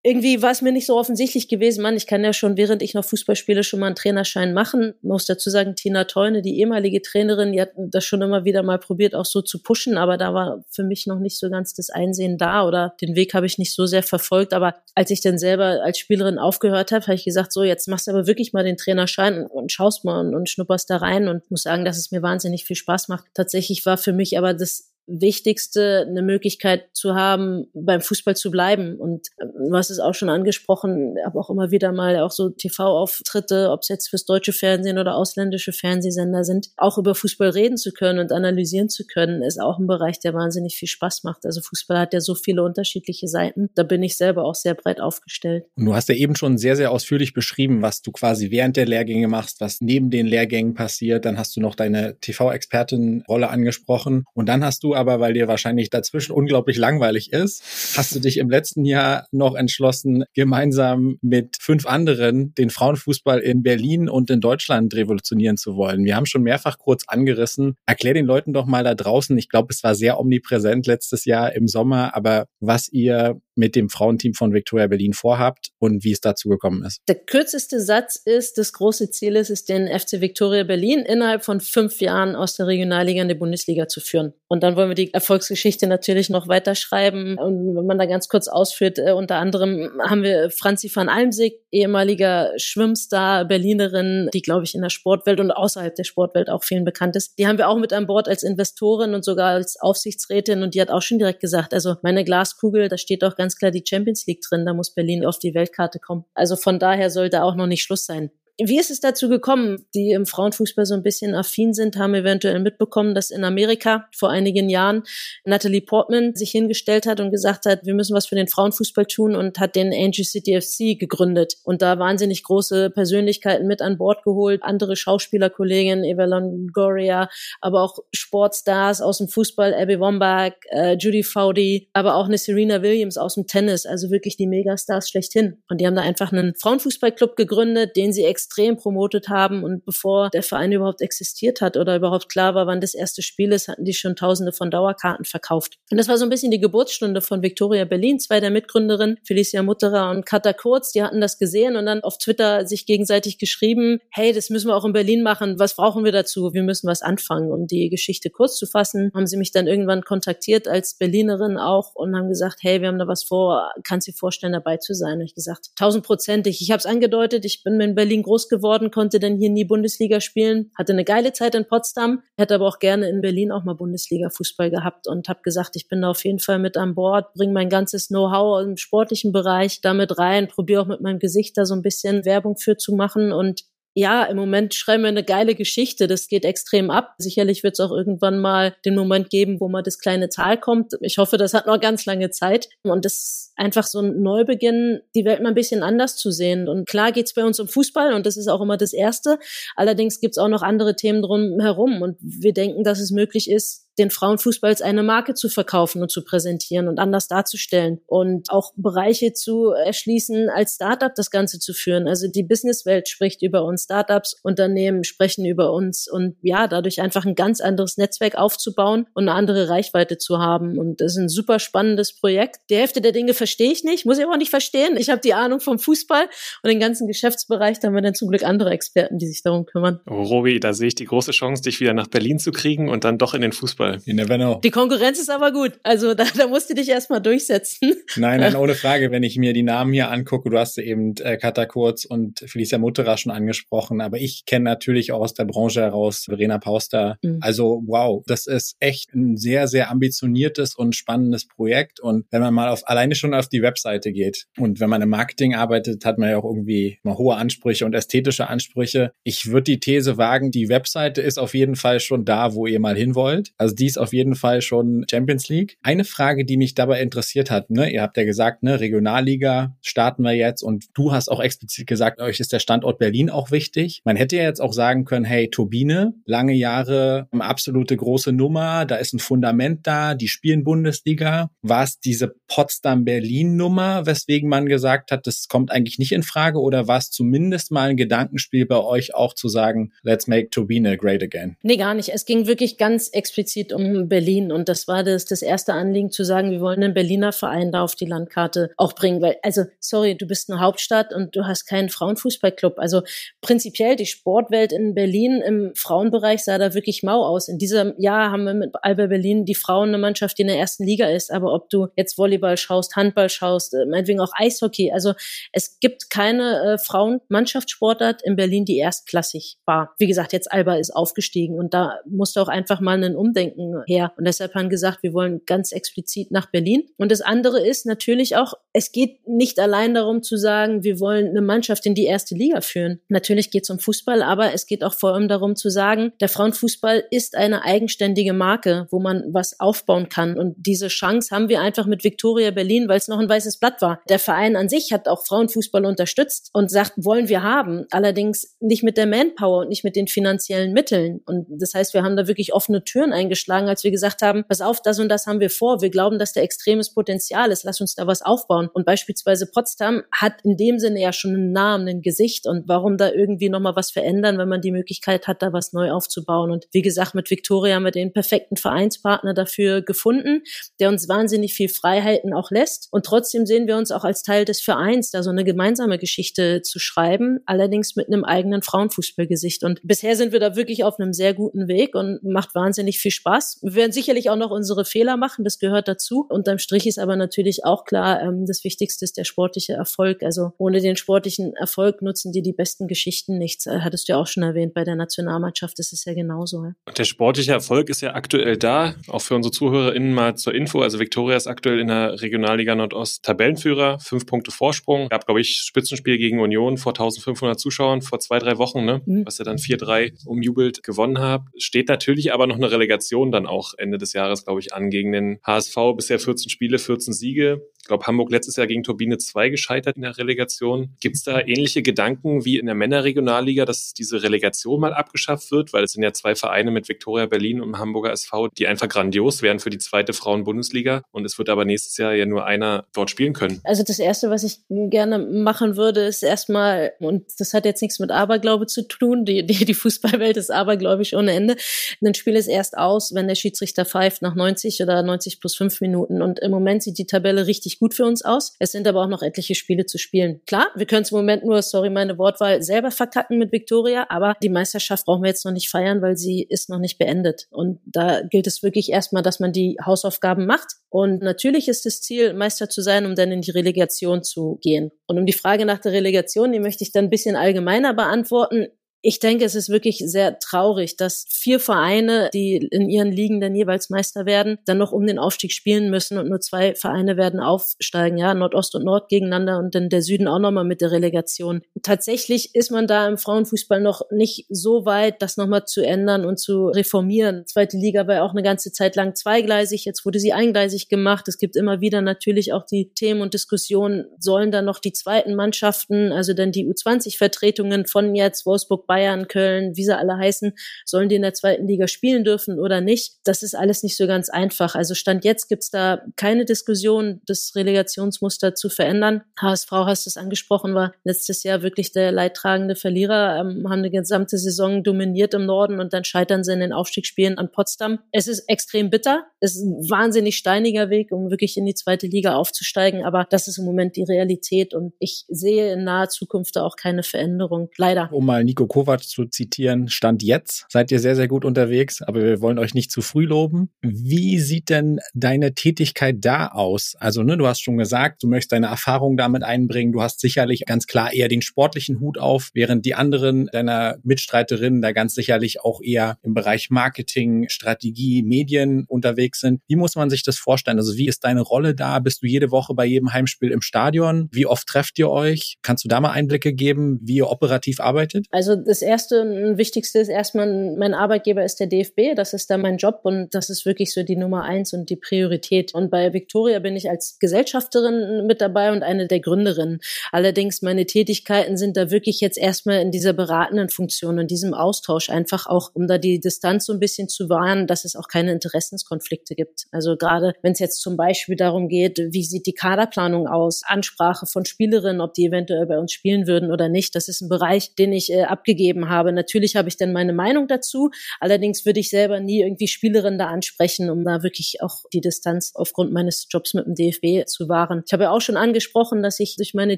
irgendwie war es mir nicht so offensichtlich gewesen, Mann, ich kann ja schon, während ich noch Fußball spiele, schon mal einen Trainerschein machen. Muss dazu sagen, Tina Teune, die ehemalige Trainerin, die hat das schon immer wieder mal probiert, auch so zu pushen, aber da war für mich noch nicht so ganz das Einsehen da oder den Weg habe ich nicht so sehr verfolgt. Aber als ich dann selber als Spielerin aufgehört habe, habe ich gesagt, so, jetzt machst du aber wirklich mal den Trainerschein und, und schaust mal und, und schnupperst da rein und muss sagen, dass es mir wahnsinnig viel Spaß macht. Tatsächlich war für mich aber das Wichtigste, eine Möglichkeit zu haben, beim Fußball zu bleiben. Und äh, du hast es auch schon angesprochen, aber auch immer wieder mal auch so TV-Auftritte, ob es jetzt fürs deutsche Fernsehen oder ausländische Fernsehsender sind, auch über Fußball reden zu können und analysieren zu können, ist auch ein Bereich, der wahnsinnig viel Spaß macht. Also Fußball hat ja so viele unterschiedliche Seiten. Da bin ich selber auch sehr breit aufgestellt. Und du hast ja eben schon sehr, sehr ausführlich beschrieben, was du quasi während der Lehrgänge machst, was neben den Lehrgängen passiert. Dann hast du noch deine TV-Expertin-Rolle angesprochen. Und dann hast du aber, weil dir wahrscheinlich dazwischen unglaublich langweilig ist, hast du dich im letzten Jahr noch entschlossen, gemeinsam mit fünf anderen den Frauenfußball in Berlin und in Deutschland revolutionieren zu wollen. Wir haben schon mehrfach kurz angerissen. Erklär den Leuten doch mal da draußen, ich glaube, es war sehr omnipräsent letztes Jahr im Sommer, aber was ihr mit dem Frauenteam von Victoria Berlin vorhabt und wie es dazu gekommen ist. Der kürzeste Satz ist, das große Ziel ist es, den FC Victoria Berlin innerhalb von fünf Jahren aus der Regionalliga in die Bundesliga zu führen. Und dann wollen wir die Erfolgsgeschichte natürlich noch weiterschreiben. Und wenn man da ganz kurz ausführt, äh, unter anderem haben wir Franzi van Almsig, ehemaliger Schwimmstar, Berlinerin, die, glaube ich, in der Sportwelt und außerhalb der Sportwelt auch vielen bekannt ist. Die haben wir auch mit an Bord als Investorin und sogar als Aufsichtsrätin. Und die hat auch schon direkt gesagt, also meine Glaskugel, da steht doch ganz ganz klar die Champions League drin. Da muss Berlin auf die Weltkarte kommen. Also von daher sollte auch noch nicht Schluss sein. Wie ist es dazu gekommen? Die im Frauenfußball so ein bisschen affin sind, haben eventuell mitbekommen, dass in Amerika vor einigen Jahren Natalie Portman sich hingestellt hat und gesagt hat, wir müssen was für den Frauenfußball tun und hat den Angel City FC gegründet und da wahnsinnig große Persönlichkeiten mit an Bord geholt, andere Schauspielerkolleginnen, Eva Longoria, aber auch Sportstars aus dem Fußball, Abby Wambach, äh, Judy Foudy, aber auch eine Serena Williams aus dem Tennis, also wirklich die Megastars schlechthin. Und die haben da einfach einen Frauenfußballclub gegründet, den sie extrem promotet haben. Und bevor der Verein überhaupt existiert hat oder überhaupt klar war, wann das erste Spiel ist, hatten die schon Tausende von Dauerkarten verkauft. Und das war so ein bisschen die Geburtsstunde von Victoria Berlin. Zwei der Mitgründerinnen, Felicia Mutterer und Katha Kurz, die hatten das gesehen und dann auf Twitter sich gegenseitig geschrieben, hey, das müssen wir auch in Berlin machen. Was brauchen wir dazu? Wir müssen was anfangen. Um die Geschichte kurz zu fassen, haben sie mich dann irgendwann kontaktiert als Berlinerin auch und haben gesagt, hey, wir haben da was vor. Kannst du dir vorstellen, dabei zu sein? Und ich gesagt, tausendprozentig. Ich habe es angedeutet, ich bin in Berlin groß geworden, konnte dann hier in die Bundesliga spielen, hatte eine geile Zeit in Potsdam, hätte aber auch gerne in Berlin auch mal Bundesliga-Fußball gehabt und habe gesagt, ich bin da auf jeden Fall mit an Bord, bringe mein ganzes Know-how im sportlichen Bereich damit rein, probiere auch mit meinem Gesicht da so ein bisschen Werbung für zu machen und ja, im Moment schreiben wir eine geile Geschichte. Das geht extrem ab. Sicherlich wird es auch irgendwann mal den Moment geben, wo mal das kleine Tal kommt. Ich hoffe, das hat noch ganz lange Zeit. Und das ist einfach so ein Neubeginn, die Welt mal ein bisschen anders zu sehen. Und klar geht's bei uns um Fußball und das ist auch immer das Erste. Allerdings gibt's auch noch andere Themen drumherum. Und wir denken, dass es möglich ist, den Frauenfußball als eine Marke zu verkaufen und zu präsentieren und anders darzustellen und auch Bereiche zu erschließen, als Startup das Ganze zu führen. Also die Businesswelt spricht über uns, Startups, Unternehmen sprechen über uns und ja, dadurch einfach ein ganz anderes Netzwerk aufzubauen und eine andere Reichweite zu haben. Und das ist ein super spannendes Projekt. Die Hälfte der Dinge verstehe ich nicht, muss ich aber auch nicht verstehen. Ich habe die Ahnung vom Fußball und den ganzen Geschäftsbereich, da haben wir dann zum Glück andere Experten, die sich darum kümmern. Oh, Robi, da sehe ich die große Chance, dich wieder nach Berlin zu kriegen und dann doch in den Fußball Fußball. You never know. Die Konkurrenz ist aber gut. Also da, da musst du dich erstmal durchsetzen. Nein, nein, ohne Frage. Wenn ich mir die Namen hier angucke, du hast eben äh, Kata Kurz und Felicia Mutterer schon angesprochen, aber ich kenne natürlich auch aus der Branche heraus Verena Pauster. Mhm. Also wow, das ist echt ein sehr, sehr ambitioniertes und spannendes Projekt. Und wenn man mal auf alleine schon auf die Webseite geht und wenn man im Marketing arbeitet, hat man ja auch irgendwie mal hohe Ansprüche und ästhetische Ansprüche. Ich würde die These wagen, die Webseite ist auf jeden Fall schon da, wo ihr mal hin wollt. Also also dies auf jeden Fall schon Champions League. Eine Frage, die mich dabei interessiert hat, ne, ihr habt ja gesagt, ne, Regionalliga starten wir jetzt und du hast auch explizit gesagt, euch ist der Standort Berlin auch wichtig. Man hätte ja jetzt auch sagen können, hey, Turbine, lange Jahre, eine absolute große Nummer, da ist ein Fundament da, die spielen Bundesliga. War es diese Potsdam-Berlin-Nummer, weswegen man gesagt hat, das kommt eigentlich nicht in Frage oder war es zumindest mal ein Gedankenspiel bei euch auch zu sagen, let's make Turbine great again? Nee, gar nicht. Es ging wirklich ganz explizit explizit um Berlin. Und das war das, das erste Anliegen zu sagen, wir wollen einen Berliner Verein da auf die Landkarte auch bringen. Weil, also, sorry, du bist eine Hauptstadt und du hast keinen Frauenfußballclub. Also prinzipiell die Sportwelt in Berlin im Frauenbereich sah da wirklich mau aus. In diesem Jahr haben wir mit Alba Berlin die Frauen eine Mannschaft, die in der ersten Liga ist. Aber ob du jetzt Volleyball schaust, Handball schaust, äh, meinetwegen auch Eishockey. Also es gibt keine äh, Frauenmannschaftssportart in Berlin, die erstklassig war. Wie gesagt, jetzt Alba ist aufgestiegen und da musste auch einfach mal ein Umdenken her. Und deshalb haben gesagt, wir wollen ganz explizit nach Berlin. Und das andere ist natürlich auch, es geht nicht allein darum zu sagen, wir wollen eine Mannschaft in die erste Liga führen. Natürlich geht es um Fußball, aber es geht auch vor allem darum zu sagen, der Frauenfußball ist eine eigenständige Marke, wo man was aufbauen kann. Und diese Chance haben wir einfach mit Victoria Berlin, weil es noch ein weißes Blatt war. Der Verein an sich hat auch Frauenfußball unterstützt und sagt, wollen wir haben. Allerdings nicht mit der Manpower und nicht mit den finanziellen Mitteln. Und das heißt, wir haben da wirklich offene Türen eingeschlagen, als wir gesagt haben, pass auf, das und das haben wir vor. Wir glauben, dass da extremes Potenzial ist. Lass uns da was aufbauen. Und beispielsweise Potsdam hat in dem Sinne ja schon einen Namen, ein Gesicht. Und warum da irgendwie nochmal was verändern, wenn man die Möglichkeit hat, da was neu aufzubauen? Und wie gesagt, mit Victoria haben wir den perfekten Vereinspartner dafür gefunden, der uns wahnsinnig viel Freiheiten auch lässt. Und trotzdem sehen wir uns auch als Teil des Vereins, da so eine gemeinsame Geschichte zu schreiben, allerdings mit einem eigenen Frauenfußballgesicht. Und bisher sind wir da wirklich auf einem sehr guten Weg und macht wahnsinnig viel Spaß. Wir werden sicherlich auch noch unsere Fehler machen, das gehört dazu. Unterm Strich ist aber natürlich auch klar, ähm, das Wichtigste ist der sportliche Erfolg. Also ohne den sportlichen Erfolg nutzen dir die besten Geschichten nichts. Äh, hattest du ja auch schon erwähnt, bei der Nationalmannschaft ist es ja genauso. Ja. Der sportliche Erfolg ist ja aktuell da, auch für unsere ZuhörerInnen mal zur Info. Also Viktoria ist aktuell in der Regionalliga Nordost Tabellenführer, fünf Punkte Vorsprung. Gab, glaube ich, Spitzenspiel gegen Union vor 1500 Zuschauern vor zwei, drei Wochen, ne? Mhm. was ihr dann 4-3 umjubelt gewonnen habt. Steht natürlich aber noch eine Relegation dann auch Ende des Jahres, glaube ich, an gegen den HSV. Bisher 14 Spiele, 14 Siege. Ich glaube, Hamburg letztes Jahr gegen Turbine 2 gescheitert in der Relegation. Gibt es da ähnliche Gedanken wie in der Männerregionalliga, dass diese Relegation mal abgeschafft wird? Weil es sind ja zwei Vereine mit Viktoria Berlin und Hamburger SV, die einfach grandios wären für die zweite Frauen-Bundesliga. Und es wird aber nächstes Jahr ja nur einer dort spielen können. Also das Erste, was ich gerne machen würde, ist erstmal, und das hat jetzt nichts mit Aberglaube zu tun, die, die, die Fußballwelt ist abergläubisch ohne Ende. Ein Spiel ist erst aus, wenn der Schiedsrichter pfeift nach 90 oder 90 plus 5 Minuten. Und im Moment sieht die Tabelle richtig richtig gut für uns aus. Es sind aber auch noch etliche Spiele zu spielen. Klar, wir können es im Moment nur, sorry, meine Wortwahl, selber verkacken mit Victoria, aber die Meisterschaft brauchen wir jetzt noch nicht feiern, weil sie ist noch nicht beendet. Und da gilt es wirklich erstmal, dass man die Hausaufgaben macht. Und natürlich ist das Ziel, Meister zu sein, um dann in die Relegation zu gehen. Und um die Frage nach der Relegation, die möchte ich dann ein bisschen allgemeiner beantworten. Ich denke, es ist wirklich sehr traurig, dass vier Vereine, die in ihren Ligen dann jeweils Meister werden, dann noch um den Aufstieg spielen müssen und nur zwei Vereine werden aufsteigen, ja, Nordost und Nord gegeneinander und dann der Süden auch nochmal mit der Relegation. Tatsächlich ist man da im Frauenfußball noch nicht so weit, das nochmal zu ändern und zu reformieren. Zweite Liga war ja auch eine ganze Zeit lang zweigleisig, jetzt wurde sie eingleisig gemacht. Es gibt immer wieder natürlich auch die Themen und Diskussionen, sollen dann noch die zweiten Mannschaften, also dann die U20-Vertretungen von jetzt Wolfsburg, Bayern, Köln, wie sie alle heißen, sollen die in der zweiten Liga spielen dürfen oder nicht? Das ist alles nicht so ganz einfach. Also Stand jetzt gibt's da keine Diskussion, das Relegationsmuster zu verändern. HSV, hast du es angesprochen, war letztes Jahr wirklich der leidtragende Verlierer, ähm, haben eine gesamte Saison dominiert im Norden und dann scheitern sie in den Aufstiegsspielen an Potsdam. Es ist extrem bitter. Es ist ein wahnsinnig steiniger Weg, um wirklich in die zweite Liga aufzusteigen. Aber das ist im Moment die Realität und ich sehe in naher Zukunft da auch keine Veränderung. Leider. Um mal Nico Kovac Kovac zu zitieren, Stand jetzt seid ihr sehr, sehr gut unterwegs, aber wir wollen euch nicht zu früh loben. Wie sieht denn deine Tätigkeit da aus? Also, ne, du hast schon gesagt, du möchtest deine Erfahrung damit einbringen. Du hast sicherlich ganz klar eher den sportlichen Hut auf, während die anderen deiner Mitstreiterinnen da ganz sicherlich auch eher im Bereich Marketing, Strategie, Medien unterwegs sind. Wie muss man sich das vorstellen? Also, wie ist deine Rolle da? Bist du jede Woche bei jedem Heimspiel im Stadion? Wie oft trefft ihr euch? Kannst du da mal Einblicke geben, wie ihr operativ arbeitet? Also, das erste und wichtigste ist erstmal, mein Arbeitgeber ist der DFB, das ist da mein Job und das ist wirklich so die Nummer eins und die Priorität. Und bei Victoria bin ich als Gesellschafterin mit dabei und eine der Gründerinnen. Allerdings meine Tätigkeiten sind da wirklich jetzt erstmal in dieser beratenden Funktion, in diesem Austausch einfach auch, um da die Distanz so ein bisschen zu wahren, dass es auch keine Interessenskonflikte gibt. Also gerade wenn es jetzt zum Beispiel darum geht, wie sieht die Kaderplanung aus, Ansprache von Spielerinnen, ob die eventuell bei uns spielen würden oder nicht, das ist ein Bereich, den ich äh, abgegeben abgegeben habe. Natürlich habe ich dann meine Meinung dazu. Allerdings würde ich selber nie irgendwie Spielerinnen da ansprechen, um da wirklich auch die Distanz aufgrund meines Jobs mit dem DFB zu wahren. Ich habe ja auch schon angesprochen, dass ich durch meine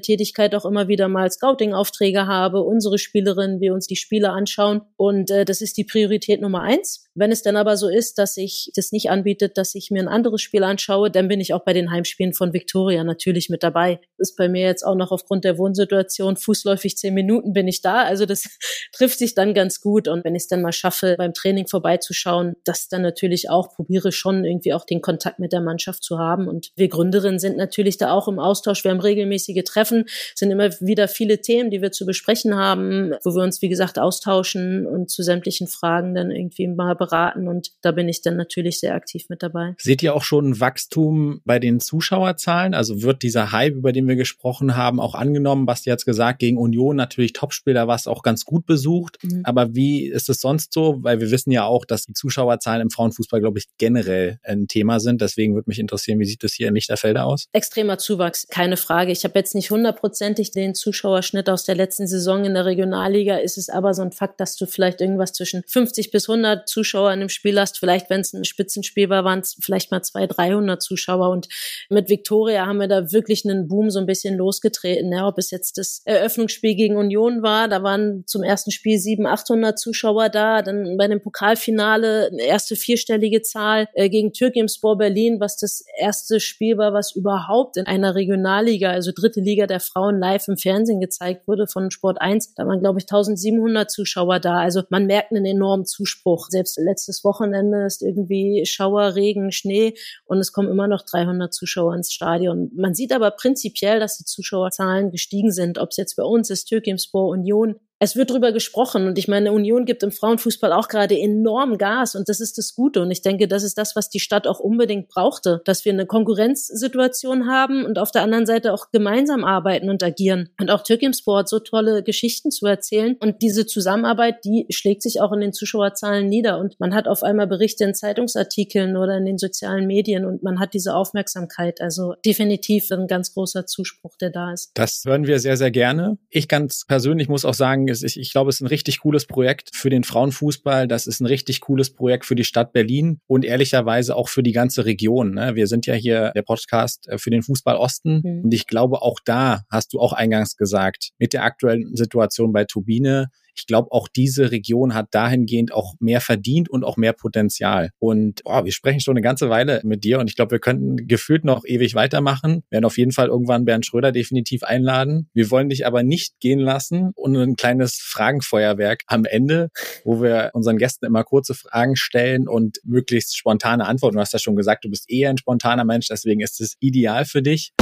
Tätigkeit auch immer wieder mal Scouting-Aufträge habe, unsere Spielerinnen, wir uns die Spiele anschauen. Und äh, das ist die Priorität Nummer eins. Wenn es dann aber so ist, dass sich das nicht anbietet, dass ich mir ein anderes Spiel anschaue, dann bin ich auch bei den Heimspielen von Victoria natürlich mit dabei. Ist bei mir jetzt auch noch aufgrund der Wohnsituation fußläufig zehn Minuten bin ich da. Also das trifft sich dann ganz gut. Und wenn ich es dann mal schaffe, beim Training vorbeizuschauen, das dann natürlich auch probiere schon irgendwie auch den Kontakt mit der Mannschaft zu haben. Und wir Gründerinnen sind natürlich da auch im Austausch. Wir haben regelmäßige Treffen, sind immer wieder viele Themen, die wir zu besprechen haben, wo wir uns, wie gesagt, austauschen und zu sämtlichen Fragen dann irgendwie mal beraten. Und da bin ich dann natürlich sehr aktiv mit dabei. Seht ihr auch schon Wachstum bei den Zuschauerzahlen? Also wird dieser Hype, über den wir gesprochen haben, auch angenommen? Basti hat gesagt, gegen Union natürlich Topspieler war es auch ganz gut besucht. Mhm. Aber wie ist es sonst so? Weil wir wissen ja auch, dass die Zuschauerzahlen im Frauenfußball, glaube ich, generell ein Thema sind. Deswegen würde mich interessieren, wie sieht das hier in Lichterfelde aus? Extremer Zuwachs, keine Frage. Ich habe jetzt nicht hundertprozentig den Zuschauerschnitt aus der letzten Saison in der Regionalliga. Ist es aber so ein Fakt, dass du vielleicht irgendwas zwischen 50 bis 100 Zuschauer in einem Spiel hast. Vielleicht, wenn es ein Spitzenspiel war, waren es vielleicht mal 200, 300 Zuschauer. Und mit Viktoria haben wir da wirklich einen Boom so ein bisschen losgetreten. Ja, ob es jetzt das Eröffnungsspiel gegen Union war, da waren zum ersten Spiel 700, 800 Zuschauer da. Dann bei dem Pokalfinale eine erste vierstellige Zahl äh, gegen Türkimspor Berlin, was das erste Spiel war, was überhaupt in einer Regionalliga, also dritte Liga der Frauen live im Fernsehen gezeigt wurde von Sport 1. Da waren, glaube ich, 1700 Zuschauer da. Also man merkt einen enormen Zuspruch. Selbst letztes Wochenende ist irgendwie Schauer, Regen, Schnee und es kommen immer noch 300 Zuschauer ins Stadion. Man sieht aber prinzipiell, dass die Zuschauerzahlen gestiegen sind, ob es jetzt bei uns ist, Türkimspor, Union, es wird drüber gesprochen und ich meine, Union gibt im Frauenfußball auch gerade enorm Gas und das ist das Gute und ich denke, das ist das, was die Stadt auch unbedingt brauchte, dass wir eine Konkurrenzsituation haben und auf der anderen Seite auch gemeinsam arbeiten und agieren und auch Türkimspor hat so tolle Geschichten zu erzählen und diese Zusammenarbeit, die schlägt sich auch in den Zuschauerzahlen nieder und man hat auf einmal Berichte in Zeitungsartikeln oder in den sozialen Medien und man hat diese Aufmerksamkeit, also definitiv ein ganz großer Zuspruch, der da ist. Das hören wir sehr, sehr gerne. Ich ganz persönlich muss auch sagen, sagen, ich glaube, es ist ein richtig cooles Projekt für den Frauenfußball. Das ist ein richtig cooles Projekt für die Stadt Berlin und ehrlicherweise auch für die ganze Region. Ne? Wir sind ja hier der Podcast äh, für den Fußball Osten mhm. und ich glaube, auch da hast du auch eingangs gesagt, mit der aktuellen Situation bei Turbine ich glaube, auch diese Region hat dahingehend auch mehr verdient und auch mehr Potenzial. Und oh, wir sprechen schon eine ganze Weile mit dir und ich glaube, wir könnten gefühlt noch ewig weitermachen. Wir werden auf jeden Fall irgendwann Bernd Schröder definitiv einladen. Wir wollen dich aber nicht gehen lassen und ein kleines Fragenfeuerwerk am Ende, wo wir unseren Gästen immer kurze Fragen stellen und möglichst spontane Antworten. Du hast ja schon gesagt, du bist eher ein spontaner Mensch, deswegen ist es ideal für dich.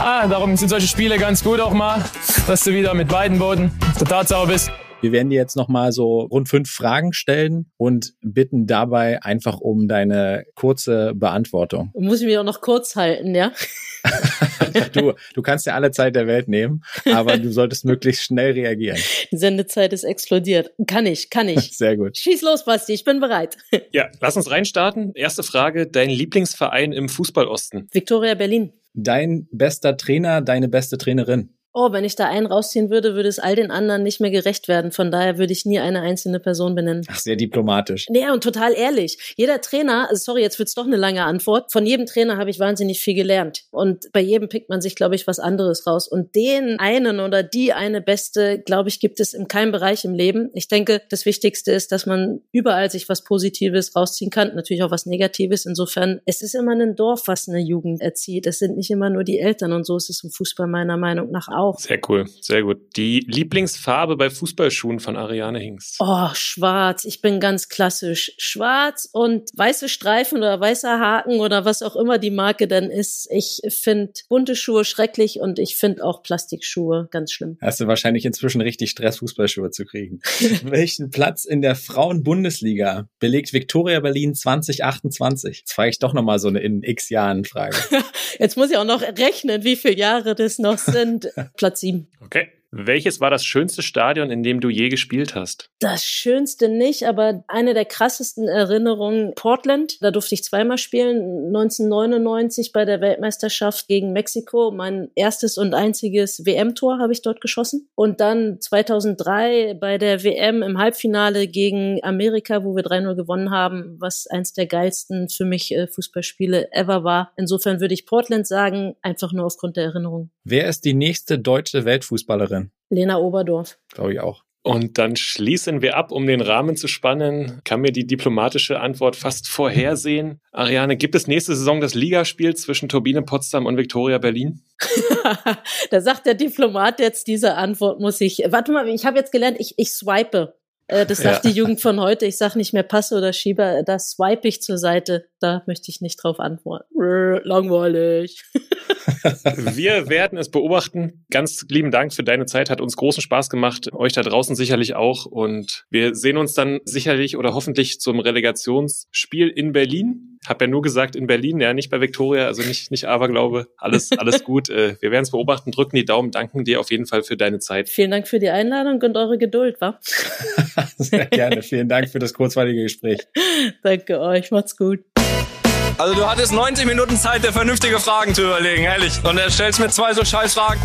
Ah, darum sind solche Spiele ganz gut auch mal, dass du wieder mit beiden Boden der Tatsache bist. Wir werden dir jetzt nochmal so rund fünf Fragen stellen und bitten dabei einfach um deine kurze Beantwortung. Muss ich mich auch noch kurz halten, ja? du, du kannst ja alle Zeit der Welt nehmen, aber du solltest möglichst schnell reagieren. Die Sendezeit ist explodiert. Kann ich, kann ich. Sehr gut. Schieß los, Basti, ich bin bereit. Ja, lass uns reinstarten. Erste Frage, dein Lieblingsverein im Fußballosten? Victoria Berlin. Dein bester Trainer, deine beste Trainerin? Oh, wenn ich da einen rausziehen würde, würde es all den anderen nicht mehr gerecht werden. Von daher würde ich nie eine einzelne Person benennen. Ach, sehr diplomatisch. Nee, und total ehrlich. Jeder Trainer, also sorry, jetzt wird's doch eine lange Antwort. Von jedem Trainer habe ich wahnsinnig viel gelernt. Und bei jedem pickt man sich, glaube ich, was anderes raus. Und den einen oder die eine beste, glaube ich, gibt es in keinem Bereich im Leben. Ich denke, das Wichtigste ist, dass man überall sich was Positives rausziehen kann. Natürlich auch was Negatives. Insofern, es ist immer ein Dorf, was eine Jugend erzieht. Es sind nicht immer nur die Eltern. Und so ist es im Fußball meiner Meinung nach auch auch. Sehr cool, sehr gut. Die Lieblingsfarbe bei Fußballschuhen von Ariane Hingst? Oh, schwarz. Ich bin ganz klassisch. Schwarz und weiße Streifen oder weißer Haken oder was auch immer die Marke dann ist. Ich finde bunte Schuhe schrecklich und ich finde auch Plastikschuhe ganz schlimm. Hast du wahrscheinlich inzwischen richtig Stress, Fußballschuhe zu kriegen. Welchen Platz in der Frauen-Bundesliga belegt Viktoria Berlin 2028? Jetzt frage ich doch nochmal so eine in x Jahren Frage. Jetzt muss ich auch noch rechnen, wie viele Jahre das noch sind. Platz sieben. Okay. Welches war das schönste Stadion, in dem du je gespielt hast? Das schönste nicht, aber eine der krassesten Erinnerungen Portland. Da durfte ich zweimal spielen. 1999 bei der Weltmeisterschaft gegen Mexiko. Mein erstes und einziges WM-Tor habe ich dort geschossen. Und dann 2003 bei der WM im Halbfinale gegen Amerika, wo wir 3-0 gewonnen haben, was eins der geilsten für mich äh, Fußballspiele ever war. Insofern würde ich Portland sagen, einfach nur aufgrund der Erinnerung. Wer ist die nächste deutsche Weltfußballerin? Lena Oberdorf. Glaube ich auch. Und dann schließen wir ab, um den Rahmen zu spannen. Kann mir die diplomatische Antwort fast vorhersehen. Ariane, gibt es nächste Saison das Ligaspiel zwischen Turbine Potsdam und Viktoria Berlin? da sagt der Diplomat jetzt, diese Antwort muss ich. Warte mal, ich habe jetzt gelernt, ich, ich swipe. Äh, das sagt ja. die Jugend von heute. Ich sage nicht mehr Passe oder Schieber, da swipe ich zur Seite. Da möchte ich nicht drauf antworten. Langweilig. Wir werden es beobachten. Ganz lieben Dank für deine Zeit. Hat uns großen Spaß gemacht. Euch da draußen sicherlich auch. Und wir sehen uns dann sicherlich oder hoffentlich zum Relegationsspiel in Berlin. Hab ja nur gesagt in Berlin, ja, nicht bei Victoria, also nicht, nicht Aberglaube. Alles, alles gut. Äh, wir werden es beobachten, drücken die Daumen, danken dir auf jeden Fall für deine Zeit. Vielen Dank für die Einladung und eure Geduld, wa? Sehr gerne. Vielen Dank für das kurzweilige Gespräch. Danke euch. Macht's gut. Also du hattest 90 Minuten Zeit, dir vernünftige Fragen zu überlegen, ehrlich. Und er stellst mir zwei so scheiß Fragen.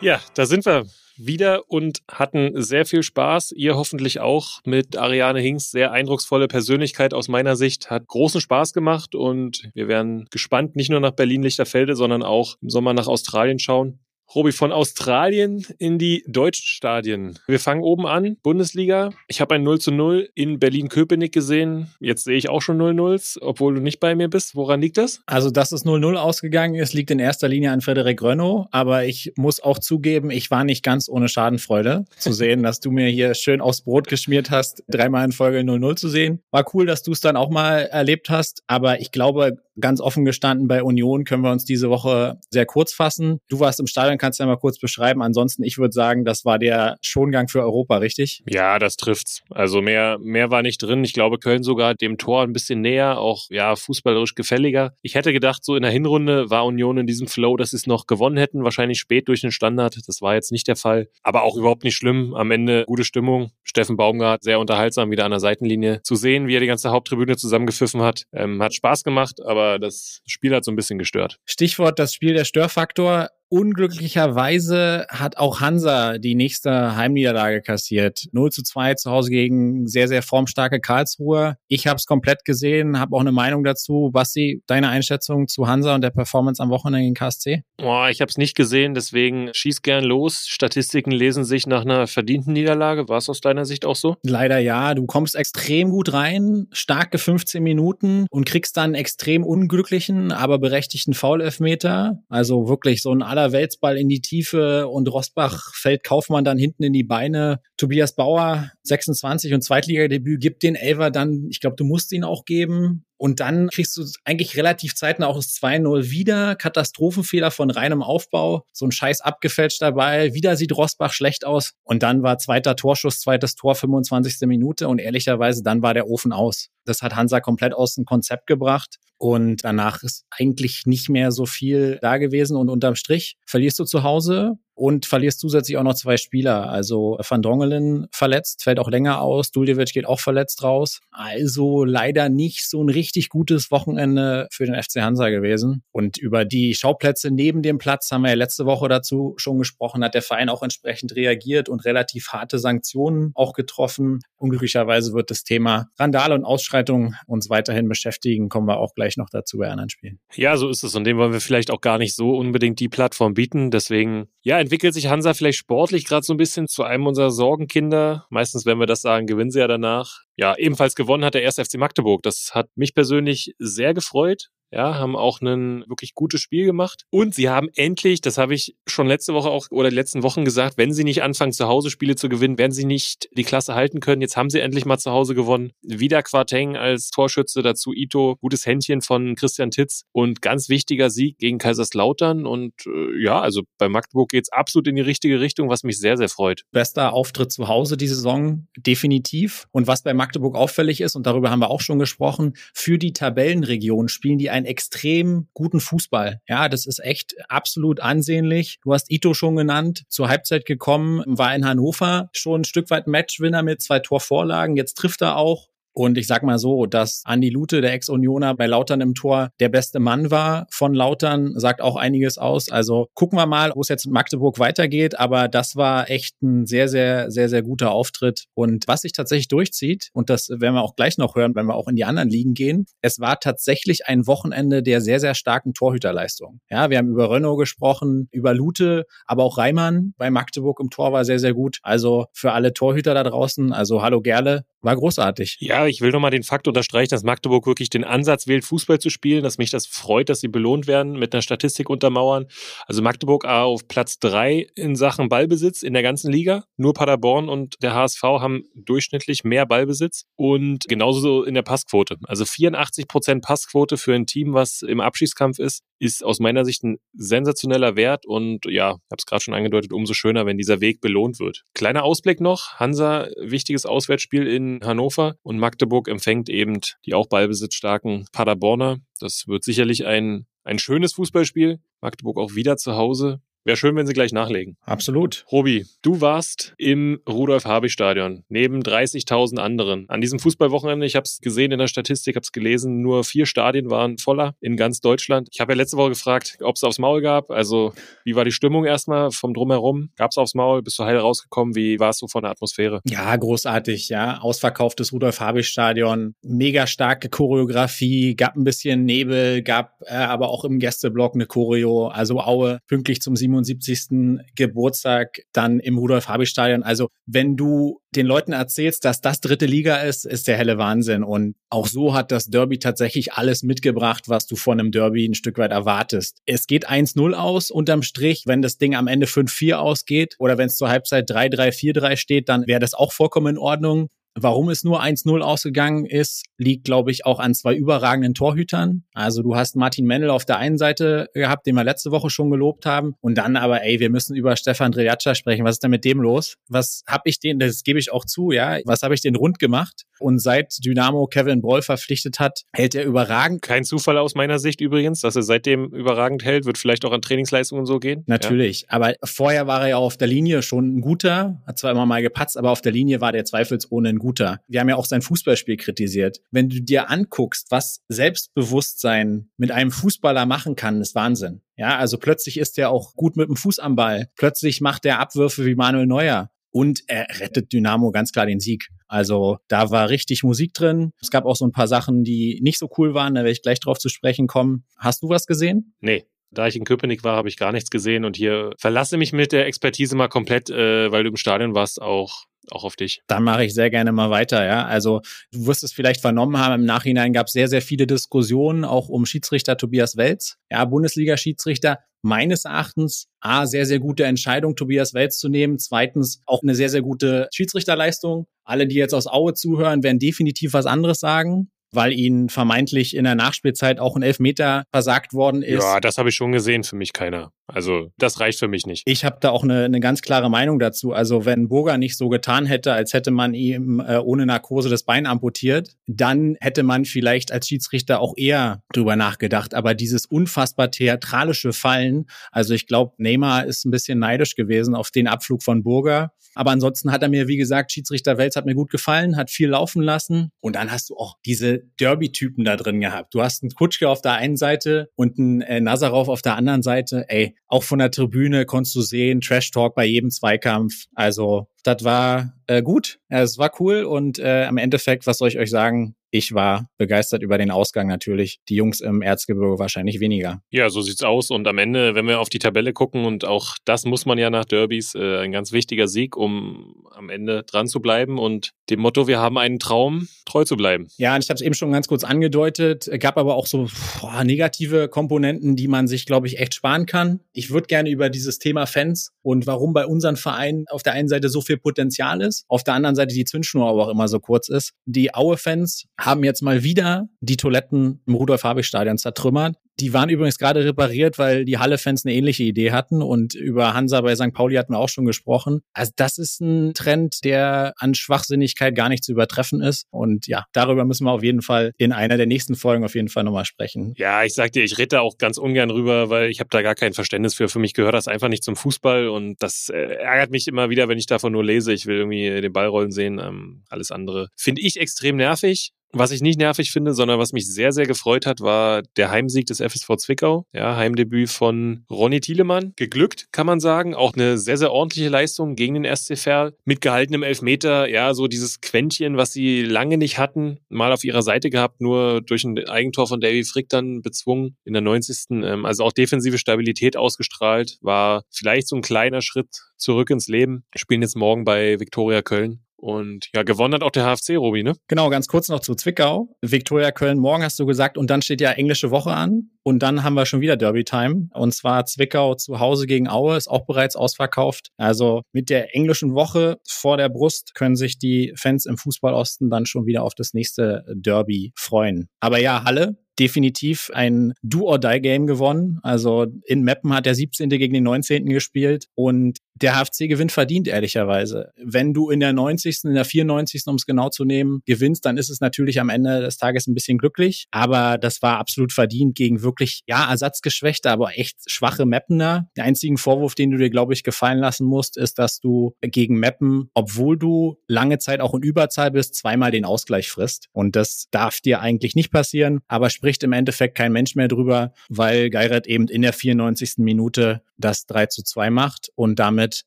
Ja, da sind wir wieder und hatten sehr viel Spaß. Ihr hoffentlich auch mit Ariane Hinks. Sehr eindrucksvolle Persönlichkeit aus meiner Sicht. Hat großen Spaß gemacht und wir werden gespannt nicht nur nach Berlin-Lichterfelde, sondern auch im Sommer nach Australien schauen. Robi, von Australien in die deutschen Stadien. Wir fangen oben an, Bundesliga. Ich habe ein 0 zu 0 in Berlin-Köpenick gesehen. Jetzt sehe ich auch schon 0-0s, obwohl du nicht bei mir bist. Woran liegt das? Also, dass es 0-0 ausgegangen ist, liegt in erster Linie an Frederik Rönno. Aber ich muss auch zugeben, ich war nicht ganz ohne Schadenfreude zu sehen, dass du mir hier schön aufs Brot geschmiert hast, dreimal in Folge 0-0 zu sehen. War cool, dass du es dann auch mal erlebt hast. Aber ich glaube, ganz offen gestanden, bei Union können wir uns diese Woche sehr kurz fassen. Du warst im Stadion, kannst du ja mal kurz beschreiben. Ansonsten, ich würde sagen, das war der Schongang für Europa, richtig? Ja, das trifft's. Also mehr, mehr war nicht drin. Ich glaube, Köln sogar dem Tor ein bisschen näher, auch ja, fußballerisch gefälliger. Ich hätte gedacht, so in der Hinrunde war Union in diesem Flow, dass sie es noch gewonnen hätten, wahrscheinlich spät durch den Standard. Das war jetzt nicht der Fall. Aber auch überhaupt nicht schlimm. Am Ende gute Stimmung. Steffen Baumgart sehr unterhaltsam wieder an der Seitenlinie zu sehen, wie er die ganze Haupttribüne zusammengepfiffen hat. Ähm, hat Spaß gemacht, aber aber das Spiel hat so ein bisschen gestört. Stichwort das Spiel der Störfaktor. Unglücklicherweise hat auch Hansa die nächste Heimniederlage kassiert. 0 zu 2 zu Hause gegen sehr, sehr formstarke Karlsruhe. Ich habe es komplett gesehen, habe auch eine Meinung dazu. Basti, deine Einschätzung zu Hansa und der Performance am Wochenende gegen KSC? Boah, ich habe es nicht gesehen, deswegen schieß gern los. Statistiken lesen sich nach einer verdienten Niederlage. War es aus deiner Sicht auch so? Leider ja. Du kommst extrem gut rein, starke 15 Minuten und kriegst dann extrem unglücklichen, aber berechtigten Foul-Elfmeter. Also wirklich so ein aller Weltsball in die Tiefe und Rostbach fällt Kaufmann dann hinten in die Beine. Tobias Bauer, 26 und Zweitligadebüt, gibt den Elver dann, ich glaube, du musst ihn auch geben. Und dann kriegst du eigentlich relativ zeitnah auch das 2-0 wieder. Katastrophenfehler von reinem Aufbau. So ein Scheiß abgefälscht dabei. Wieder sieht Rosbach schlecht aus. Und dann war zweiter Torschuss, zweites Tor, 25. Minute. Und ehrlicherweise, dann war der Ofen aus. Das hat Hansa komplett aus dem Konzept gebracht. Und danach ist eigentlich nicht mehr so viel da gewesen. Und unterm Strich verlierst du zu Hause und verlierst zusätzlich auch noch zwei Spieler. Also Van Dongelen verletzt, fällt auch länger aus. Duljevic geht auch verletzt raus. Also leider nicht so ein richtig gutes Wochenende für den FC Hansa gewesen. Und über die Schauplätze neben dem Platz haben wir ja letzte Woche dazu schon gesprochen, hat der Verein auch entsprechend reagiert und relativ harte Sanktionen auch getroffen. Unglücklicherweise wird das Thema Randale und Ausschreitungen uns weiterhin beschäftigen. Kommen wir auch gleich noch dazu bei anderen Spielen. Ja, so ist es. Und dem wollen wir vielleicht auch gar nicht so unbedingt die Plattform bieten. Deswegen, ja, entwickelt sich Hansa vielleicht sportlich gerade so ein bisschen zu einem unserer Sorgenkinder. Meistens, wenn wir das sagen, gewinnen sie ja danach. Ja, ebenfalls gewonnen hat der erste FC Magdeburg. Das hat mich persönlich sehr gefreut ja, haben auch ein wirklich gutes Spiel gemacht. Und sie haben endlich, das habe ich schon letzte Woche auch oder die letzten Wochen gesagt, wenn sie nicht anfangen, zu Hause Spiele zu gewinnen, werden sie nicht die Klasse halten können. Jetzt haben sie endlich mal zu Hause gewonnen. Wieder Quarteng als Torschütze, dazu Ito, gutes Händchen von Christian Titz und ganz wichtiger Sieg gegen Kaiserslautern. Und äh, ja, also bei Magdeburg geht's absolut in die richtige Richtung, was mich sehr, sehr freut. Bester Auftritt zu Hause die Saison, definitiv. Und was bei Magdeburg auffällig ist, und darüber haben wir auch schon gesprochen, für die Tabellenregion spielen die ein einen extrem guten Fußball. Ja, das ist echt absolut ansehnlich. Du hast Ito schon genannt, zur Halbzeit gekommen, war in Hannover schon ein Stück weit Matchwinner mit zwei Torvorlagen. Jetzt trifft er auch. Und ich sag mal so, dass Andi Lute, der Ex-Unioner bei Lautern im Tor, der beste Mann war von Lautern, sagt auch einiges aus. Also gucken wir mal, wo es jetzt in Magdeburg weitergeht. Aber das war echt ein sehr, sehr, sehr, sehr guter Auftritt. Und was sich tatsächlich durchzieht, und das werden wir auch gleich noch hören, wenn wir auch in die anderen Ligen gehen, es war tatsächlich ein Wochenende der sehr, sehr starken Torhüterleistung. Ja, wir haben über Renault gesprochen, über Lute, aber auch Reimann bei Magdeburg im Tor war sehr, sehr gut. Also für alle Torhüter da draußen, also hallo Gerle, war großartig. Ja, ich will nochmal den Fakt unterstreichen, dass Magdeburg wirklich den Ansatz wählt, Fußball zu spielen, dass mich das freut, dass sie belohnt werden, mit einer Statistik untermauern. Also Magdeburg auf Platz drei in Sachen Ballbesitz in der ganzen Liga. Nur Paderborn und der HSV haben durchschnittlich mehr Ballbesitz und genauso in der Passquote. Also 84 Prozent Passquote für ein Team, was im Abschießkampf ist, ist aus meiner Sicht ein sensationeller Wert und ja, ich habe es gerade schon angedeutet, umso schöner, wenn dieser Weg belohnt wird. Kleiner Ausblick noch, Hansa, wichtiges Auswärtsspiel in Hannover und Magdeburg empfängt eben die auch ballbesitzstarken Paderborner. Das wird sicherlich ein, ein schönes Fußballspiel. Magdeburg auch wieder zu Hause. Wäre schön, wenn Sie gleich nachlegen. Absolut. Robi, du warst im Rudolf-Habich-Stadion neben 30.000 anderen. An diesem Fußballwochenende, ich habe es gesehen in der Statistik, habe es gelesen, nur vier Stadien waren voller in ganz Deutschland. Ich habe ja letzte Woche gefragt, ob es aufs Maul gab. Also wie war die Stimmung erstmal vom Drumherum? Gab es aufs Maul? Bist du heil rausgekommen? Wie war es so von der Atmosphäre? Ja, großartig. Ja, ausverkauftes Rudolf-Habich-Stadion, mega starke Choreografie, gab ein bisschen Nebel, gab äh, aber auch im Gästeblock eine Choreo. Also Aue pünktlich zum 7 77. Geburtstag dann im Rudolf-Habich-Stadion. Also wenn du den Leuten erzählst, dass das dritte Liga ist, ist der helle Wahnsinn. Und auch so hat das Derby tatsächlich alles mitgebracht, was du von einem Derby ein Stück weit erwartest. Es geht 1-0 aus unterm Strich. Wenn das Ding am Ende 5-4 ausgeht oder wenn es zur Halbzeit 3-3, 4-3 steht, dann wäre das auch vollkommen in Ordnung. Warum es nur 1-0 ausgegangen ist, liegt, glaube ich, auch an zwei überragenden Torhütern. Also du hast Martin Mendel auf der einen Seite gehabt, den wir letzte Woche schon gelobt haben. Und dann aber, ey, wir müssen über Stefan Drejacca sprechen. Was ist denn mit dem los? Was habe ich den, das gebe ich auch zu, ja, was habe ich den rund gemacht? Und seit Dynamo Kevin Broll verpflichtet hat, hält er überragend. Kein Zufall aus meiner Sicht übrigens, dass er seitdem überragend hält. Wird vielleicht auch an Trainingsleistungen so gehen. Natürlich. Ja. Aber vorher war er ja auf der Linie schon ein guter, hat zwar immer mal gepatzt, aber auf der Linie war der zweifelsohne ein guter. Wir haben ja auch sein Fußballspiel kritisiert. Wenn du dir anguckst, was Selbstbewusstsein mit einem Fußballer machen kann, ist Wahnsinn. Ja, also plötzlich ist er auch gut mit dem Fuß am Ball. Plötzlich macht er Abwürfe wie Manuel Neuer. Und er rettet Dynamo ganz klar den Sieg. Also da war richtig Musik drin. Es gab auch so ein paar Sachen, die nicht so cool waren. Da werde ich gleich drauf zu sprechen kommen. Hast du was gesehen? Nee. Da ich in Köpenick war, habe ich gar nichts gesehen und hier verlasse mich mit der Expertise mal komplett, äh, weil du im Stadion warst, auch auch auf dich. Dann mache ich sehr gerne mal weiter, ja. Also du wirst es vielleicht vernommen haben, im Nachhinein gab es sehr, sehr viele Diskussionen, auch um Schiedsrichter Tobias Welz, ja, Bundesliga-Schiedsrichter. Meines Erachtens, A, sehr, sehr gute Entscheidung, Tobias Welz zu nehmen. Zweitens, auch eine sehr, sehr gute Schiedsrichterleistung. Alle, die jetzt aus Aue zuhören, werden definitiv was anderes sagen weil ihnen vermeintlich in der Nachspielzeit auch ein Elfmeter versagt worden ist. Ja, das habe ich schon gesehen, für mich keiner. Also das reicht für mich nicht. Ich habe da auch eine, eine ganz klare Meinung dazu. Also wenn Burger nicht so getan hätte, als hätte man ihm äh, ohne Narkose das Bein amputiert, dann hätte man vielleicht als Schiedsrichter auch eher drüber nachgedacht. Aber dieses unfassbar theatralische Fallen, also ich glaube, Neymar ist ein bisschen neidisch gewesen auf den Abflug von Burger. Aber ansonsten hat er mir, wie gesagt, Schiedsrichter Welz hat mir gut gefallen, hat viel laufen lassen. Und dann hast du auch diese Derby-Typen da drin gehabt. Du hast einen Kutschke auf der einen Seite und einen äh, Nazarov auf der anderen Seite. Ey, auch von der Tribüne konntest du sehen, Trash-Talk bei jedem Zweikampf. Also, das war äh, gut. Es war cool und äh, am Endeffekt, was soll ich euch sagen? Ich war begeistert über den Ausgang natürlich. Die Jungs im Erzgebirge wahrscheinlich weniger. Ja, so sieht's aus. Und am Ende, wenn wir auf die Tabelle gucken, und auch das muss man ja nach Derbys, äh, ein ganz wichtiger Sieg, um am Ende dran zu bleiben und dem Motto, wir haben einen Traum, treu zu bleiben. Ja, und ich habe es eben schon ganz kurz angedeutet, gab aber auch so boah, negative Komponenten, die man sich, glaube ich, echt sparen kann. Ich würde gerne über dieses Thema Fans und warum bei unseren Vereinen auf der einen Seite so viel Potenzial ist, auf der anderen Seite die Zündschnur aber auch immer so kurz ist. Die Aue-Fans haben jetzt mal wieder die Toiletten im Rudolf-Habich-Stadion zertrümmert. Die waren übrigens gerade repariert, weil die Halle-Fans eine ähnliche Idee hatten und über Hansa bei St. Pauli hatten wir auch schon gesprochen. Also das ist ein Trend, der an Schwachsinnigkeit gar nicht zu übertreffen ist. Und ja, darüber müssen wir auf jeden Fall in einer der nächsten Folgen auf jeden Fall nochmal sprechen. Ja, ich sag dir, ich rede da auch ganz ungern rüber, weil ich habe da gar kein Verständnis für. Für mich gehört das einfach nicht zum Fußball und das äh, ärgert mich immer wieder, wenn ich davon nur lese. Ich will irgendwie den Ball rollen sehen. Ähm, alles andere finde ich extrem nervig. Was ich nicht nervig finde, sondern was mich sehr, sehr gefreut hat, war der Heimsieg des FSV Zwickau. Ja, Heimdebüt von Ronny Thielemann. Geglückt, kann man sagen. Auch eine sehr, sehr ordentliche Leistung gegen den SC Verl. Mit gehaltenem Elfmeter. Ja, so dieses Quäntchen, was sie lange nicht hatten, mal auf ihrer Seite gehabt, nur durch ein Eigentor von Davy Frick dann bezwungen in der 90. Ähm, also auch defensive Stabilität ausgestrahlt. War vielleicht so ein kleiner Schritt zurück ins Leben. Spielen jetzt morgen bei Viktoria Köln. Und ja, gewonnen hat auch der HFC, Robi, ne? Genau, ganz kurz noch zu Zwickau. Viktoria Köln morgen hast du gesagt und dann steht ja englische Woche an und dann haben wir schon wieder Derby Time und zwar Zwickau zu Hause gegen Aue ist auch bereits ausverkauft. Also mit der englischen Woche vor der Brust können sich die Fans im Fußballosten dann schon wieder auf das nächste Derby freuen. Aber ja, Halle definitiv ein Do-or-Die-Game gewonnen. Also in Meppen hat der 17. gegen den 19. gespielt und der HFC gewinnt verdient, ehrlicherweise. Wenn du in der 90., in der 94., um es genau zu nehmen, gewinnst, dann ist es natürlich am Ende des Tages ein bisschen glücklich. Aber das war absolut verdient gegen wirklich, ja, ersatzgeschwächte, aber echt schwache Meppener. Der einzige Vorwurf, den du dir, glaube ich, gefallen lassen musst, ist, dass du gegen Meppen, obwohl du lange Zeit auch in Überzahl bist, zweimal den Ausgleich frisst. Und das darf dir eigentlich nicht passieren, aber spricht im Endeffekt kein Mensch mehr drüber, weil Geirat eben in der 94. Minute das 3 zu 2 macht und damit